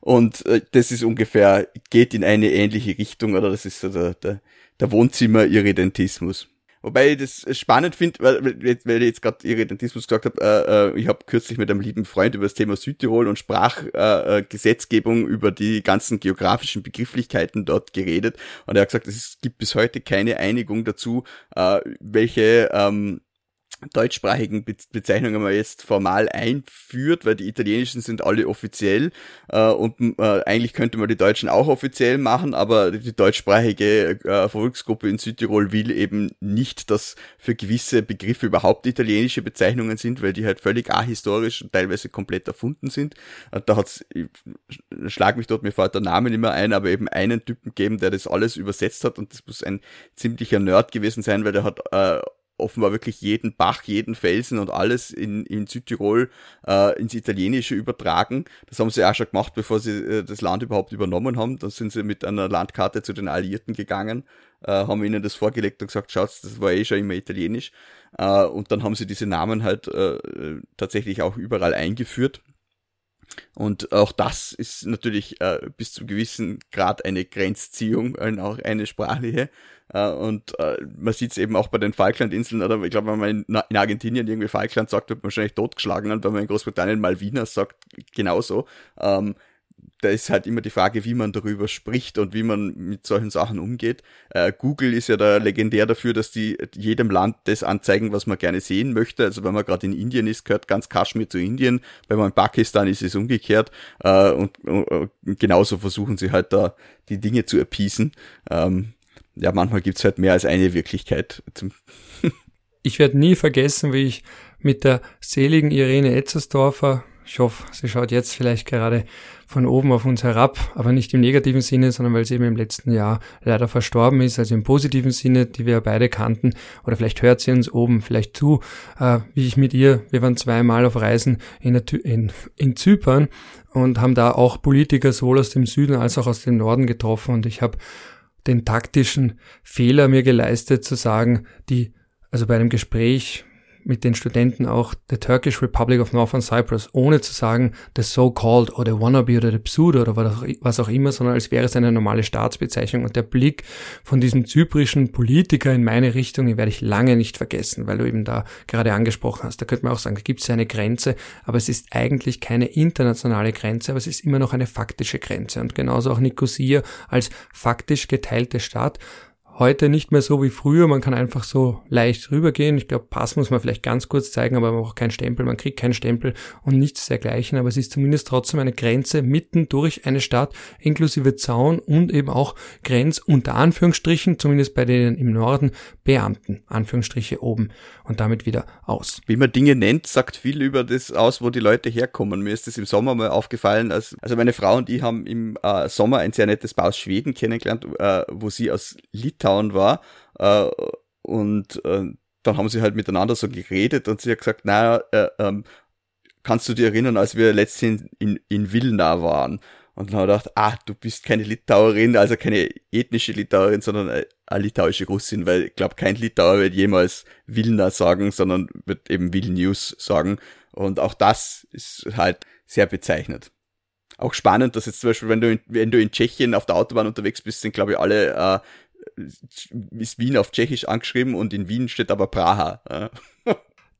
Und äh, das ist ungefähr, geht in eine ähnliche Richtung, oder das ist so der, der, der Wohnzimmer-Irredentismus. Wobei ich das spannend finde, weil, weil ich jetzt gerade Irredentismus gesagt habe, äh, äh, ich habe kürzlich mit einem lieben Freund über das Thema Südtirol und Sprachgesetzgebung äh, über die ganzen geografischen Begrifflichkeiten dort geredet. Und er hat gesagt, es gibt bis heute keine Einigung dazu, äh, welche ähm, deutschsprachigen Be Bezeichnungen man jetzt formal einführt, weil die italienischen sind alle offiziell äh, und äh, eigentlich könnte man die deutschen auch offiziell machen, aber die deutschsprachige äh, Volksgruppe in Südtirol will eben nicht, dass für gewisse Begriffe überhaupt italienische Bezeichnungen sind, weil die halt völlig ahistorisch und teilweise komplett erfunden sind. Und da hat's, schlag mich dort, mir fällt der Name nicht mehr ein, aber eben einen Typen gegeben, der das alles übersetzt hat und das muss ein ziemlicher Nerd gewesen sein, weil der hat äh, offenbar wirklich jeden Bach, jeden Felsen und alles in, in Südtirol äh, ins Italienische übertragen. Das haben sie auch schon gemacht, bevor sie äh, das Land überhaupt übernommen haben. Da sind sie mit einer Landkarte zu den Alliierten gegangen, äh, haben ihnen das vorgelegt und gesagt, schaut, das war eh schon immer italienisch. Äh, und dann haben sie diese Namen halt äh, tatsächlich auch überall eingeführt. Und auch das ist natürlich äh, bis zu gewissen Grad eine Grenzziehung, äh, auch eine sprachliche. Äh, und äh, man sieht es eben auch bei den Falklandinseln, oder ich glaube, wenn man in, in, Argentinien irgendwie Falkland sagt, wird man wahrscheinlich totgeschlagen. Und wenn man in Großbritannien Malvinas sagt, genauso. Ähm, da ist halt immer die Frage, wie man darüber spricht und wie man mit solchen Sachen umgeht. Äh, Google ist ja da legendär dafür, dass die jedem Land das anzeigen, was man gerne sehen möchte. Also wenn man gerade in Indien ist, gehört ganz Kaschmir zu Indien. Wenn man in Pakistan ist, ist es umgekehrt. Äh, und, und, genauso versuchen sie halt da die Dinge zu erpiesen. Ähm, ja, manchmal gibt's halt mehr als eine Wirklichkeit. ich werde nie vergessen, wie ich mit der seligen Irene Etzersdorfer ich hoffe, sie schaut jetzt vielleicht gerade von oben auf uns herab, aber nicht im negativen Sinne, sondern weil sie eben im letzten Jahr leider verstorben ist, also im positiven Sinne, die wir beide kannten. Oder vielleicht hört sie uns oben vielleicht zu, äh, wie ich mit ihr, wir waren zweimal auf Reisen in, in, in Zypern und haben da auch Politiker sowohl aus dem Süden als auch aus dem Norden getroffen und ich habe den taktischen Fehler mir geleistet zu sagen, die also bei einem Gespräch mit den Studenten auch the Turkish Republic of Northern Cyprus, ohne zu sagen the so-called oder wannabe oder the pseudo oder was auch immer, sondern als wäre es eine normale Staatsbezeichnung. Und der Blick von diesem zyprischen Politiker in meine Richtung, den werde ich lange nicht vergessen, weil du eben da gerade angesprochen hast. Da könnte man auch sagen, da gibt es eine Grenze, aber es ist eigentlich keine internationale Grenze, aber es ist immer noch eine faktische Grenze. Und genauso auch Nicosia als faktisch geteilte Stadt heute nicht mehr so wie früher. Man kann einfach so leicht rübergehen. Ich glaube, Pass muss man vielleicht ganz kurz zeigen, aber man braucht keinen Stempel. Man kriegt keinen Stempel und nichts dergleichen. Aber es ist zumindest trotzdem eine Grenze mitten durch eine Stadt, inklusive Zaun und eben auch Grenz unter Anführungsstrichen, zumindest bei denen im Norden, Beamten, Anführungsstriche oben und damit wieder aus. Wie man Dinge nennt, sagt viel über das aus, wo die Leute herkommen. Mir ist das im Sommer mal aufgefallen, als, also meine Frau und ich haben im äh, Sommer ein sehr nettes Paar aus Schweden kennengelernt, äh, wo sie aus Litauen Town war. Äh, und äh, dann haben sie halt miteinander so geredet und sie hat gesagt, naja, äh, ähm, kannst du dir erinnern, als wir letztens in, in Vilna waren? Und dann habe ich gedacht, ah, du bist keine Litauerin, also keine ethnische Litauerin, sondern eine litauische Russin, weil ich glaube, kein Litauer wird jemals Vilna sagen, sondern wird eben Vilnius sagen. Und auch das ist halt sehr bezeichnet. Auch spannend, dass jetzt zum Beispiel, wenn du in, wenn du in Tschechien auf der Autobahn unterwegs bist, sind glaube ich alle äh, ist Wien auf Tschechisch angeschrieben und in Wien steht aber Praha.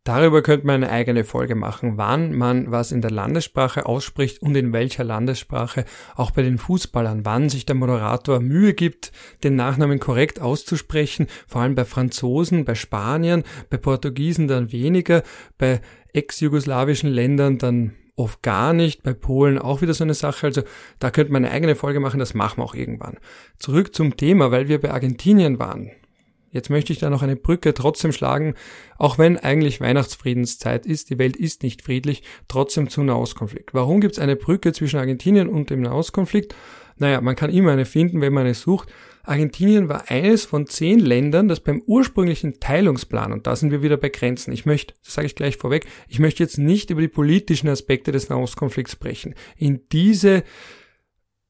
Darüber könnte man eine eigene Folge machen, wann man was in der Landessprache ausspricht und in welcher Landessprache, auch bei den Fußballern, wann sich der Moderator Mühe gibt, den Nachnamen korrekt auszusprechen, vor allem bei Franzosen, bei Spaniern, bei Portugiesen dann weniger, bei ex-jugoslawischen Ländern dann oft gar nicht, bei Polen auch wieder so eine Sache, also da könnte man eine eigene Folge machen, das machen wir auch irgendwann. Zurück zum Thema, weil wir bei Argentinien waren. Jetzt möchte ich da noch eine Brücke trotzdem schlagen, auch wenn eigentlich Weihnachtsfriedenszeit ist, die Welt ist nicht friedlich, trotzdem zu Nahostkonflikt. Warum gibt es eine Brücke zwischen Argentinien und dem Nahostkonflikt? Naja, man kann immer eine finden, wenn man eine sucht. Argentinien war eines von zehn Ländern, das beim ursprünglichen Teilungsplan, und da sind wir wieder bei Grenzen, ich möchte, das sage ich gleich vorweg, ich möchte jetzt nicht über die politischen Aspekte des Nahostkonflikts sprechen. In diese,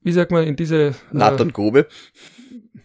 wie sagt man, in diese... Nathan Grube. Äh,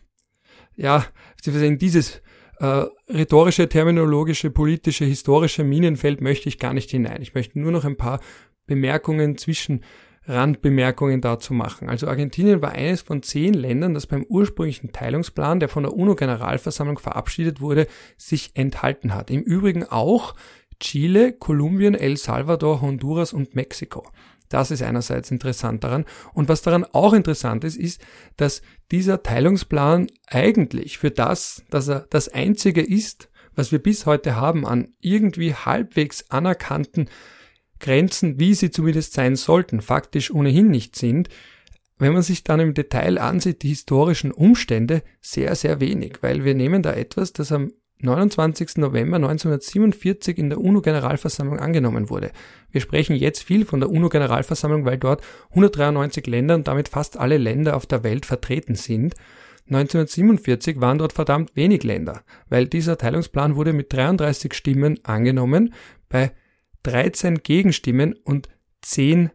ja, in dieses äh, rhetorische, terminologische, politische, historische Minenfeld möchte ich gar nicht hinein. Ich möchte nur noch ein paar Bemerkungen zwischen Randbemerkungen dazu machen. Also Argentinien war eines von zehn Ländern, das beim ursprünglichen Teilungsplan, der von der UNO-Generalversammlung verabschiedet wurde, sich enthalten hat. Im Übrigen auch Chile, Kolumbien, El Salvador, Honduras und Mexiko. Das ist einerseits interessant daran. Und was daran auch interessant ist, ist, dass dieser Teilungsplan eigentlich für das, dass er das einzige ist, was wir bis heute haben an irgendwie halbwegs anerkannten Grenzen, wie sie zumindest sein sollten, faktisch ohnehin nicht sind, wenn man sich dann im Detail ansieht, die historischen Umstände, sehr, sehr wenig, weil wir nehmen da etwas, das am 29. November 1947 in der UNO-Generalversammlung angenommen wurde. Wir sprechen jetzt viel von der UNO-Generalversammlung, weil dort 193 Länder und damit fast alle Länder auf der Welt vertreten sind. 1947 waren dort verdammt wenig Länder, weil dieser Teilungsplan wurde mit 33 Stimmen angenommen. Bei 13 Gegenstimmen und 10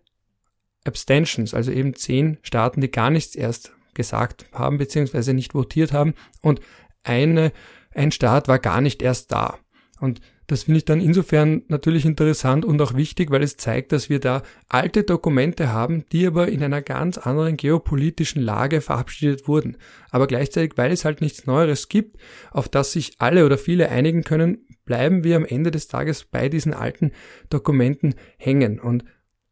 Abstentions, also eben 10 Staaten, die gar nichts erst gesagt haben bzw. nicht votiert haben und eine, ein Staat war gar nicht erst da. Und das finde ich dann insofern natürlich interessant und auch wichtig, weil es zeigt, dass wir da alte Dokumente haben, die aber in einer ganz anderen geopolitischen Lage verabschiedet wurden. Aber gleichzeitig, weil es halt nichts Neueres gibt, auf das sich alle oder viele einigen können, bleiben wir am Ende des Tages bei diesen alten Dokumenten hängen. Und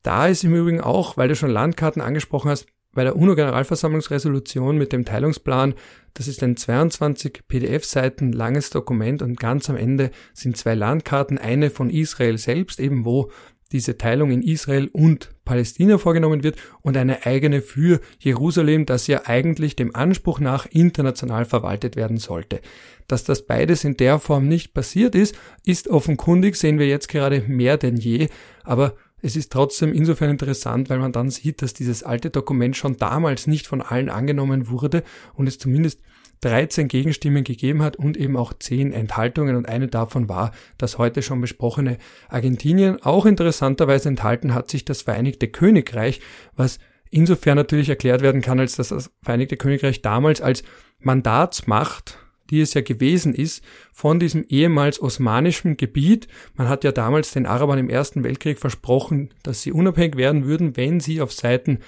Da ist im Übrigen auch, weil du schon Landkarten angesprochen hast, bei der UNO-Generalversammlungsresolution mit dem Teilungsplan, das ist ein 22 PDF-Seiten langes Dokument und ganz am Ende sind zwei Landkarten, eine von Israel selbst, eben wo diese Teilung in Israel und Palästina vorgenommen wird und eine eigene für Jerusalem, das ja eigentlich dem Anspruch nach international verwaltet werden sollte. Dass das beides in der Form nicht passiert ist, ist offenkundig, sehen wir jetzt gerade mehr denn je, aber es ist trotzdem insofern interessant, weil man dann sieht, dass dieses alte Dokument schon damals nicht von allen angenommen wurde und es zumindest 13 Gegenstimmen gegeben hat und eben auch 10 Enthaltungen und eine davon war das heute schon besprochene Argentinien. Auch interessanterweise enthalten hat sich das Vereinigte Königreich, was insofern natürlich erklärt werden kann, als dass das Vereinigte Königreich damals als Mandatsmacht die es ja gewesen ist, von diesem ehemals osmanischen Gebiet. Man hat ja damals den Arabern im Ersten Weltkrieg versprochen, dass sie unabhängig werden würden, wenn sie auf Seiten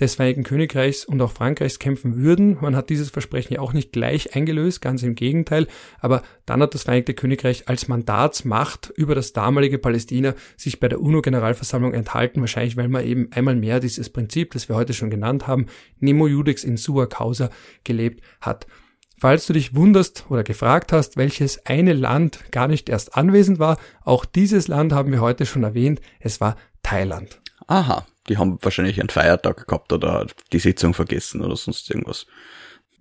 des Vereinigten Königreichs und auch Frankreichs kämpfen würden. Man hat dieses Versprechen ja auch nicht gleich eingelöst, ganz im Gegenteil. Aber dann hat das Vereinigte Königreich als Mandatsmacht über das damalige Palästina sich bei der UNO-Generalversammlung enthalten, wahrscheinlich weil man eben einmal mehr dieses Prinzip, das wir heute schon genannt haben, Nemo Judex in sua causa gelebt hat. Falls du dich wunderst oder gefragt hast, welches eine Land gar nicht erst anwesend war, auch dieses Land haben wir heute schon erwähnt, es war Thailand. Aha, die haben wahrscheinlich einen Feiertag gehabt oder die Sitzung vergessen oder sonst irgendwas.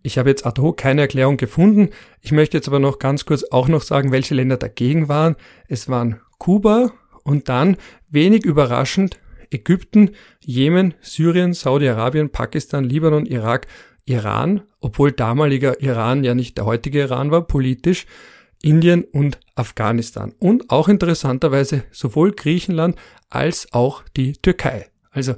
Ich habe jetzt ad hoc keine Erklärung gefunden. Ich möchte jetzt aber noch ganz kurz auch noch sagen, welche Länder dagegen waren. Es waren Kuba und dann, wenig überraschend, Ägypten, Jemen, Syrien, Saudi-Arabien, Pakistan, Libanon, Irak, Iran, obwohl damaliger Iran ja nicht der heutige Iran war, politisch, Indien und Afghanistan. Und auch interessanterweise sowohl Griechenland als auch die Türkei. Also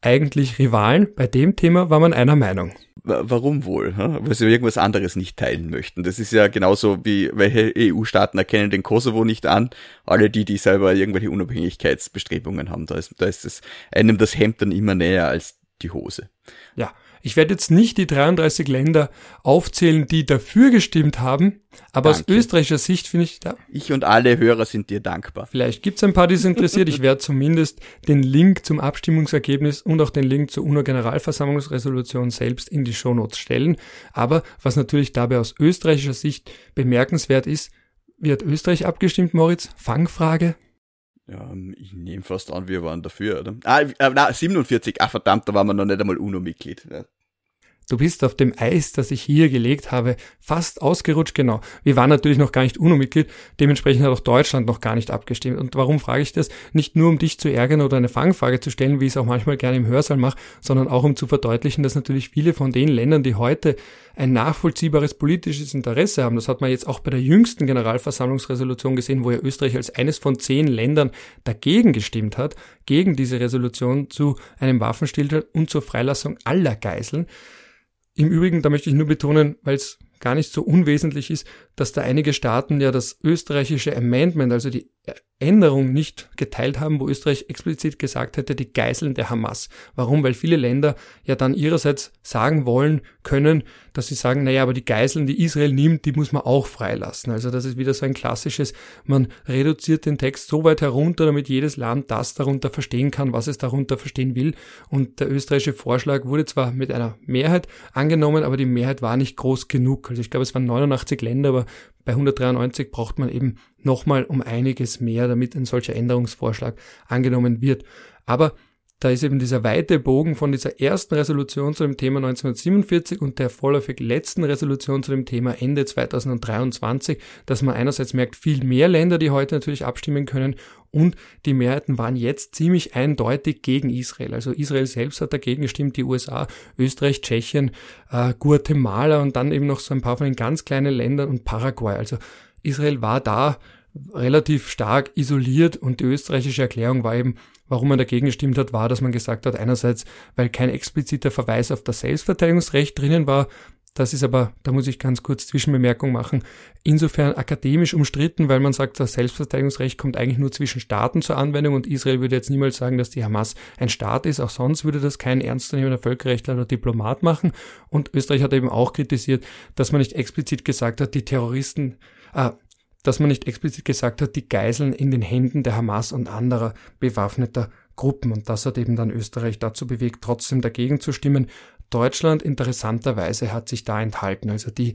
eigentlich Rivalen. Bei dem Thema war man einer Meinung. Warum wohl? Weil sie irgendwas anderes nicht teilen möchten. Das ist ja genauso wie welche EU-Staaten erkennen den Kosovo nicht an. Alle die, die selber irgendwelche Unabhängigkeitsbestrebungen haben. Da ist, da ist es einem das Hemd dann immer näher als die Hose. Ja, ich werde jetzt nicht die 33 Länder aufzählen, die dafür gestimmt haben, aber Danke. aus österreichischer Sicht finde ich, ja, ich und alle Hörer sind dir dankbar. Vielleicht gibt es ein paar, die es interessiert. Ich werde zumindest den Link zum Abstimmungsergebnis und auch den Link zur UNO-Generalversammlungsresolution selbst in die Shownotes stellen. Aber was natürlich dabei aus österreichischer Sicht bemerkenswert ist, wie hat Österreich abgestimmt, Moritz? Fangfrage? Ja, ich nehme fast an, wir waren dafür, oder? Ah, äh, na, 47, ah verdammt, da waren wir noch nicht einmal UNO-Mitglied. Du bist auf dem Eis, das ich hier gelegt habe, fast ausgerutscht, genau. Wir waren natürlich noch gar nicht UNO-Mitglied, dementsprechend hat auch Deutschland noch gar nicht abgestimmt. Und warum frage ich das? Nicht nur, um dich zu ärgern oder eine Fangfrage zu stellen, wie ich es auch manchmal gerne im Hörsaal mache, sondern auch um zu verdeutlichen, dass natürlich viele von den Ländern, die heute ein nachvollziehbares politisches Interesse haben, das hat man jetzt auch bei der jüngsten Generalversammlungsresolution gesehen, wo ja Österreich als eines von zehn Ländern dagegen gestimmt hat, gegen diese Resolution zu einem Waffenstillstand und zur Freilassung aller Geiseln. Im Übrigen, da möchte ich nur betonen, weil es gar nicht so unwesentlich ist, dass da einige Staaten ja das österreichische Amendment, also die Änderung nicht geteilt haben, wo Österreich explizit gesagt hätte, die Geiseln der Hamas. Warum? Weil viele Länder ja dann ihrerseits sagen wollen können, dass sie sagen, naja, aber die Geiseln, die Israel nimmt, die muss man auch freilassen. Also das ist wieder so ein klassisches, man reduziert den Text so weit herunter, damit jedes Land das darunter verstehen kann, was es darunter verstehen will. Und der österreichische Vorschlag wurde zwar mit einer Mehrheit angenommen, aber die Mehrheit war nicht groß genug. Also ich glaube, es waren 89 Länder, aber bei 193 braucht man eben nochmal um einiges mehr, damit ein solcher Änderungsvorschlag angenommen wird. Aber da ist eben dieser weite Bogen von dieser ersten Resolution zu dem Thema 1947 und der vorläufig letzten Resolution zu dem Thema Ende 2023, dass man einerseits merkt, viel mehr Länder, die heute natürlich abstimmen können und die Mehrheiten waren jetzt ziemlich eindeutig gegen Israel. Also Israel selbst hat dagegen gestimmt, die USA, Österreich, Tschechien, äh, Guatemala und dann eben noch so ein paar von den ganz kleinen Ländern und Paraguay. Also Israel war da relativ stark isoliert und die österreichische Erklärung war eben, warum man dagegen gestimmt hat, war, dass man gesagt hat, einerseits, weil kein expliziter Verweis auf das Selbstverteidigungsrecht drinnen war, das ist aber, da muss ich ganz kurz Zwischenbemerkung machen, insofern akademisch umstritten, weil man sagt, das Selbstverteidigungsrecht kommt eigentlich nur zwischen Staaten zur Anwendung und Israel würde jetzt niemals sagen, dass die Hamas ein Staat ist. Auch sonst würde das kein ernstzunehmender Völkerrechtler oder Diplomat machen. Und Österreich hat eben auch kritisiert, dass man nicht explizit gesagt hat, die Terroristen, äh, dass man nicht explizit gesagt hat, die Geiseln in den Händen der Hamas und anderer bewaffneter Gruppen. Und das hat eben dann Österreich dazu bewegt, trotzdem dagegen zu stimmen. Deutschland interessanterweise hat sich da enthalten. Also die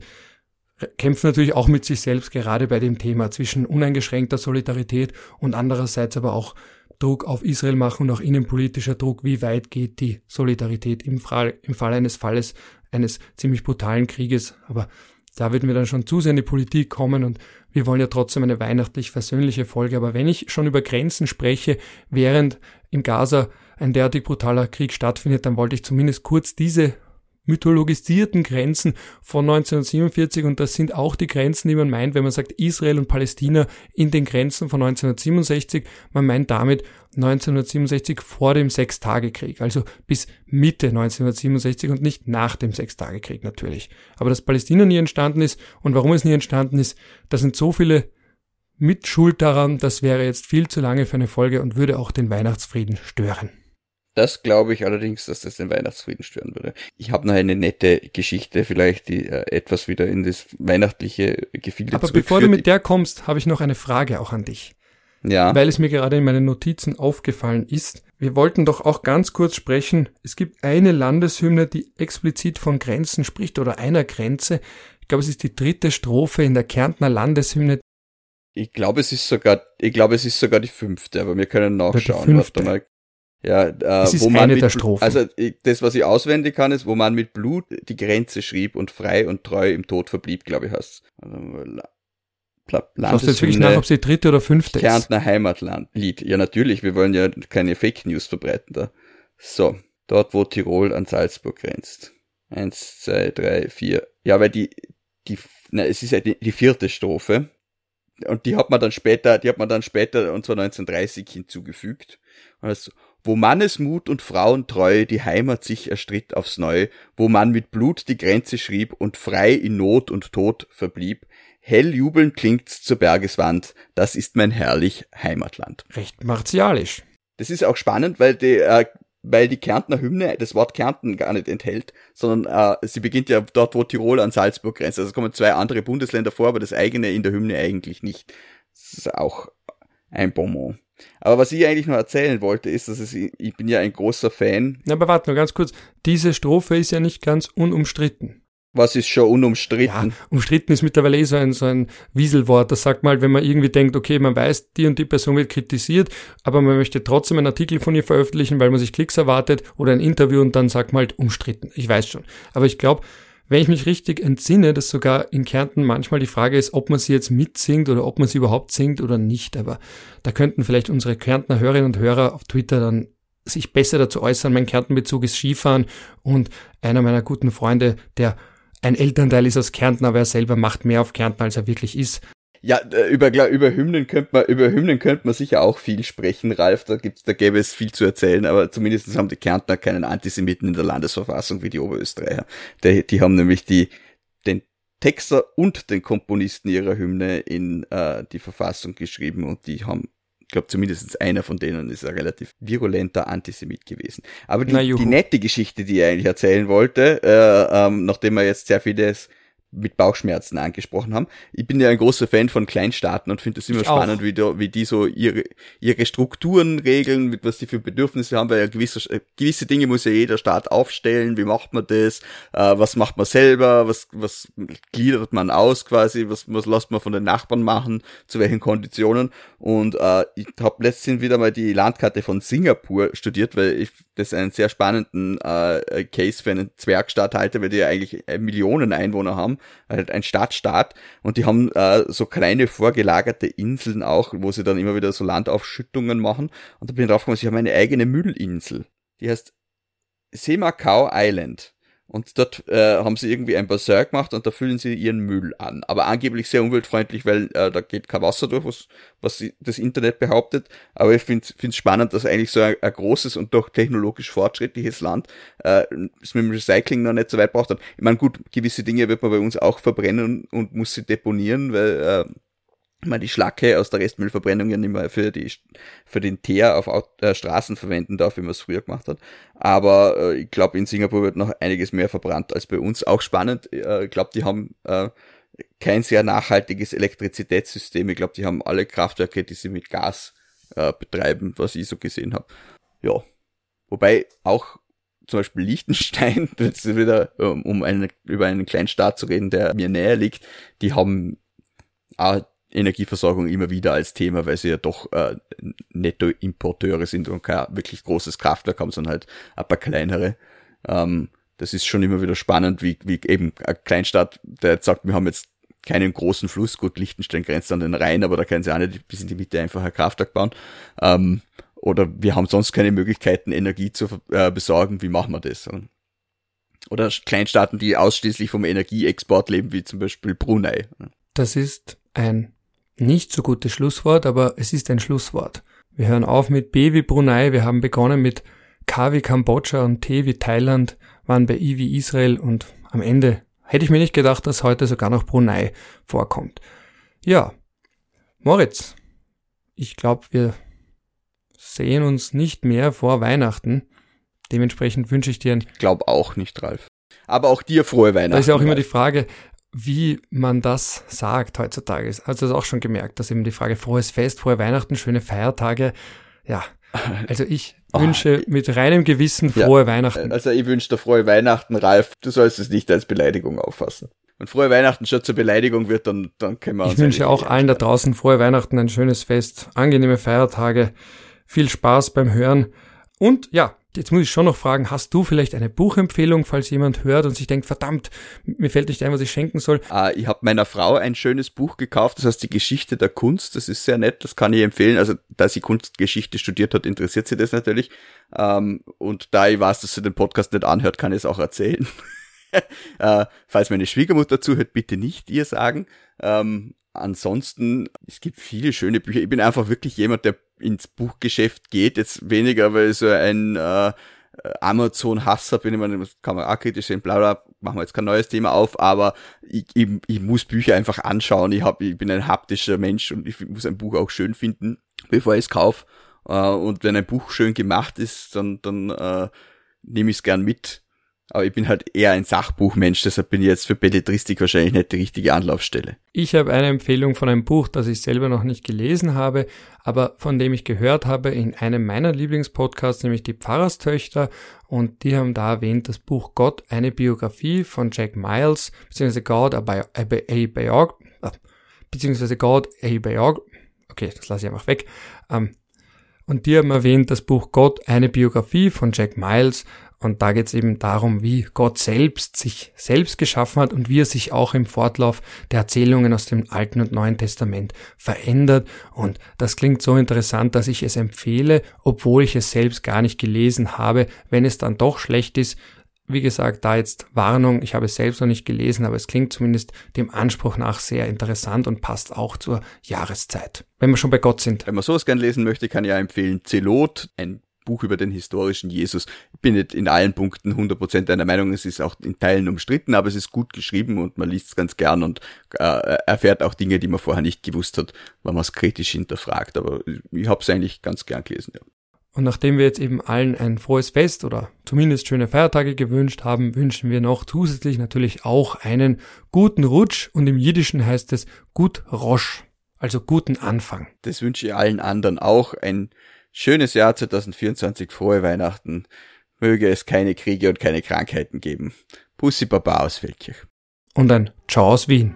kämpfen natürlich auch mit sich selbst gerade bei dem Thema zwischen uneingeschränkter Solidarität und andererseits aber auch Druck auf Israel machen und auch innenpolitischer Druck, wie weit geht die Solidarität im Fall, im Fall eines Falles eines ziemlich brutalen Krieges. Aber da würden wir dann schon zu sehr in die Politik kommen und wir wollen ja trotzdem eine weihnachtlich versöhnliche Folge. Aber wenn ich schon über Grenzen spreche, während in Gaza ein derartig brutaler Krieg stattfindet, dann wollte ich zumindest kurz diese mythologisierten Grenzen von 1947 und das sind auch die Grenzen, die man meint, wenn man sagt Israel und Palästina in den Grenzen von 1967. Man meint damit 1967 vor dem Sechstagekrieg, also bis Mitte 1967 und nicht nach dem Sechstagekrieg natürlich. Aber dass Palästina nie entstanden ist und warum es nie entstanden ist, da sind so viele Mitschuld daran, das wäre jetzt viel zu lange für eine Folge und würde auch den Weihnachtsfrieden stören. Das glaube ich allerdings, dass das den Weihnachtsfrieden stören würde. Ich habe noch eine nette Geschichte, vielleicht die äh, etwas wieder in das weihnachtliche Gefilde Aber bevor du mit der kommst, habe ich noch eine Frage auch an dich. Ja. Weil es mir gerade in meinen Notizen aufgefallen ist. Wir wollten doch auch ganz kurz sprechen. Es gibt eine Landeshymne, die explizit von Grenzen spricht oder einer Grenze. Ich glaube, es ist die dritte Strophe in der Kärntner Landeshymne. Ich glaube, es ist sogar, ich glaube, es ist sogar die fünfte, aber wir können nachschauen. Warte mal. Ja, äh, wo man Strophen. Also das, was ich auswendig kann, ist, wo man mit Blut die Grenze schrieb und frei und treu im Tod verblieb, glaube ich, heißt also, Schaust du jetzt wirklich nach, ob sie dritte oder fünfte Kärntner ist? Heimatlandlied. Ja, natürlich, wir wollen ja keine Fake News verbreiten da. So, dort, wo Tirol an Salzburg grenzt. Eins, zwei, drei, vier. Ja, weil die, die, na, es ist ja die, die vierte Strophe. Und die hat man dann später, die hat man dann später, und zwar 1930 hinzugefügt. Also, wo Mannesmut und Frauentreue die Heimat sich erstritt aufs Neu, wo man mit Blut die Grenze schrieb und frei in Not und Tod verblieb, hell jubelnd klingt's zur Bergeswand, das ist mein herrlich Heimatland. Recht martialisch. Das ist auch spannend, weil die, äh, weil die Kärntner Hymne das Wort Kärnten gar nicht enthält, sondern äh, sie beginnt ja dort, wo Tirol an Salzburg grenzt. Also es kommen zwei andere Bundesländer vor, aber das eigene in der Hymne eigentlich nicht. Das ist auch ein Bonbon. Aber was ich eigentlich noch erzählen wollte, ist, dass es, ich bin ja ein großer Fan. Na, aber warte nur ganz kurz. Diese Strophe ist ja nicht ganz unumstritten. Was ist schon unumstritten? Ja, umstritten ist mittlerweile eh so ein, so ein Wieselwort. Das sagt mal, wenn man irgendwie denkt, okay, man weiß, die und die Person wird kritisiert, aber man möchte trotzdem einen Artikel von ihr veröffentlichen, weil man sich Klicks erwartet oder ein Interview und dann sagt man halt umstritten. Ich weiß schon. Aber ich glaube, wenn ich mich richtig entsinne, dass sogar in Kärnten manchmal die Frage ist, ob man sie jetzt mitsingt oder ob man sie überhaupt singt oder nicht. Aber da könnten vielleicht unsere Kärntner Hörerinnen und Hörer auf Twitter dann sich besser dazu äußern. Mein Kärntenbezug ist Skifahren und einer meiner guten Freunde, der ein Elternteil ist aus Kärnten, aber er selber macht mehr auf Kärnten, als er wirklich ist. Ja, äh, über, über Hymnen könnte man, über Hymnen könnte man sicher auch viel sprechen, Ralf. Da gibt's, da gäbe es viel zu erzählen, aber zumindest haben die Kärntner keinen Antisemiten in der Landesverfassung wie die Oberösterreicher. Die, die haben nämlich die, den Texter und den Komponisten ihrer Hymne in äh, die Verfassung geschrieben und die haben ich glaube zumindest einer von denen ist ein relativ virulenter Antisemit gewesen. Aber die, die nette Geschichte, die ich eigentlich erzählen wollte, äh, ähm, nachdem wir jetzt sehr vieles mit Bauchschmerzen angesprochen haben. Ich bin ja ein großer Fan von Kleinstaaten und finde es immer ich spannend, wie, die, wie die so ihre, ihre Strukturen regeln, mit was die für Bedürfnisse haben, weil ja gewisse, äh, gewisse Dinge muss ja jeder Staat aufstellen. Wie macht man das? Äh, was macht man selber? Was, was gliedert man aus quasi? Was, was lässt man von den Nachbarn machen? Zu welchen Konditionen? Und äh, ich habe letztens wieder mal die Landkarte von Singapur studiert, weil ich das einen sehr spannenden äh, Case für einen Zwergstaat halte, weil die ja eigentlich äh, Millionen Einwohner haben halt ein Stadtstaat. Und die haben äh, so kleine vorgelagerte Inseln auch, wo sie dann immer wieder so Landaufschüttungen machen. Und da bin ich drauf gekommen, sie haben eine eigene Müllinsel, die heißt Semakau Island. Und dort äh, haben sie irgendwie ein Bassin gemacht und da füllen sie ihren Müll an. Aber angeblich sehr umweltfreundlich, weil äh, da geht kein Wasser durch, was, was das Internet behauptet. Aber ich finde es spannend, dass eigentlich so ein, ein, großes und doch technologisch fortschrittliches Land äh, es mit dem Recycling noch nicht so weit braucht. Ich meine, gut, gewisse Dinge wird man bei uns auch verbrennen und, und muss sie deponieren, weil äh, man die Schlacke aus der Restmüllverbrennung ja nicht mehr für, die, für den Teer auf äh, Straßen verwenden darf, wie man es früher gemacht hat. Aber äh, ich glaube, in Singapur wird noch einiges mehr verbrannt als bei uns. Auch spannend, äh, ich glaube, die haben äh, kein sehr nachhaltiges Elektrizitätssystem. Ich glaube, die haben alle Kraftwerke, die sie mit Gas äh, betreiben, was ich so gesehen habe. ja, wobei auch zum Beispiel Liechtenstein, jetzt wieder um einen, über einen kleinen Staat zu reden, der mir näher liegt, die haben auch Energieversorgung immer wieder als Thema, weil sie ja doch äh, Nettoimporteure sind und kein wirklich großes Kraftwerk haben, sondern halt ein paar kleinere. Ähm, das ist schon immer wieder spannend, wie, wie eben ein Kleinstadt, der jetzt sagt, wir haben jetzt keinen großen Fluss, gut, Liechtenstein grenzt an den Rhein, aber da können sie auch nicht bis in die Mitte einfach ein Kraftwerk bauen. Ähm, oder wir haben sonst keine Möglichkeiten, Energie zu äh, besorgen, wie machen wir das? Oder Kleinstaaten, die ausschließlich vom Energieexport leben, wie zum Beispiel Brunei. Das ist ein nicht so gutes Schlusswort, aber es ist ein Schlusswort. Wir hören auf mit B wie Brunei, wir haben begonnen mit K wie Kambodscha und T wie Thailand, waren bei I wie Israel und am Ende hätte ich mir nicht gedacht, dass heute sogar noch Brunei vorkommt. Ja, Moritz, ich glaube, wir sehen uns nicht mehr vor Weihnachten. Dementsprechend wünsche ich dir ein... Ich glaube auch nicht, Ralf. Aber auch dir frohe Weihnachten. Da ist ja auch immer die Frage, wie man das sagt heutzutage. Also das auch schon gemerkt, dass eben die Frage frohes Fest, frohe Weihnachten, schöne Feiertage. Ja, also ich oh, wünsche mit reinem Gewissen frohe ja, Weihnachten. Also ich wünsche dir frohe Weihnachten, Ralf. Du sollst es nicht als Beleidigung auffassen. Wenn frohe Weihnachten schon zur Beleidigung wird, dann, dann können wir uns. Ich wünsche auch allen da draußen frohe Weihnachten, ein schönes Fest, angenehme Feiertage, viel Spaß beim Hören. Und ja, Jetzt muss ich schon noch fragen, hast du vielleicht eine Buchempfehlung, falls jemand hört und sich denkt, verdammt, mir fällt nicht ein, was ich schenken soll? Ah, ich habe meiner Frau ein schönes Buch gekauft, das heißt die Geschichte der Kunst. Das ist sehr nett, das kann ich empfehlen. Also da sie Kunstgeschichte studiert hat, interessiert sie das natürlich. Ähm, und da ich weiß, dass sie den Podcast nicht anhört, kann ich es auch erzählen. äh, falls meine Schwiegermutter zuhört, bitte nicht ihr sagen. Ähm, ansonsten, es gibt viele schöne Bücher. Ich bin einfach wirklich jemand, der ins Buchgeschäft geht. Jetzt weniger, weil ich so ein äh, Amazon-Hasser bin. Ich meine, das kann man auch kritisch sehen, bla bla, machen wir jetzt kein neues Thema auf, aber ich, ich, ich muss Bücher einfach anschauen. Ich, hab, ich bin ein haptischer Mensch und ich muss ein Buch auch schön finden, bevor ich es kaufe. Äh, und wenn ein Buch schön gemacht ist, dann, dann äh, nehme ich es gern mit aber ich bin halt eher ein Sachbuchmensch, deshalb bin ich jetzt für Belletristik wahrscheinlich nicht die richtige Anlaufstelle. Ich habe eine Empfehlung von einem Buch, das ich selber noch nicht gelesen habe, aber von dem ich gehört habe in einem meiner Lieblingspodcasts, nämlich die Pfarrerstöchter. Und die haben da erwähnt das Buch Gott, eine Biografie von Jack Miles, beziehungsweise God, a, Bio, a, a Biog, äh, beziehungsweise God, a Biog, okay, das lasse ich einfach weg. Ähm, und die haben erwähnt das Buch Gott, eine Biografie von Jack Miles und da geht es eben darum, wie Gott selbst sich selbst geschaffen hat und wie er sich auch im Fortlauf der Erzählungen aus dem Alten und Neuen Testament verändert. Und das klingt so interessant, dass ich es empfehle, obwohl ich es selbst gar nicht gelesen habe. Wenn es dann doch schlecht ist, wie gesagt, da jetzt Warnung, ich habe es selbst noch nicht gelesen, aber es klingt zumindest dem Anspruch nach sehr interessant und passt auch zur Jahreszeit. Wenn wir schon bei Gott sind. Wenn man sowas gern lesen möchte, kann ich ja empfehlen Zelot, ein Buch über den historischen Jesus. Ich bin nicht in allen Punkten 100% einer Meinung, es ist auch in Teilen umstritten, aber es ist gut geschrieben und man liest es ganz gern und äh, erfährt auch Dinge, die man vorher nicht gewusst hat, wenn man es kritisch hinterfragt. Aber ich habe es eigentlich ganz gern gelesen. Ja. Und nachdem wir jetzt eben allen ein frohes Fest oder zumindest schöne Feiertage gewünscht haben, wünschen wir noch zusätzlich natürlich auch einen guten Rutsch und im Jiddischen heißt es gut Rosch, also guten Anfang. Das wünsche ich allen anderen auch. Ein Schönes Jahr 2024, frohe Weihnachten. Möge es keine Kriege und keine Krankheiten geben. Pussy Baba aus Feldkirch. Und ein Ciao aus Wien.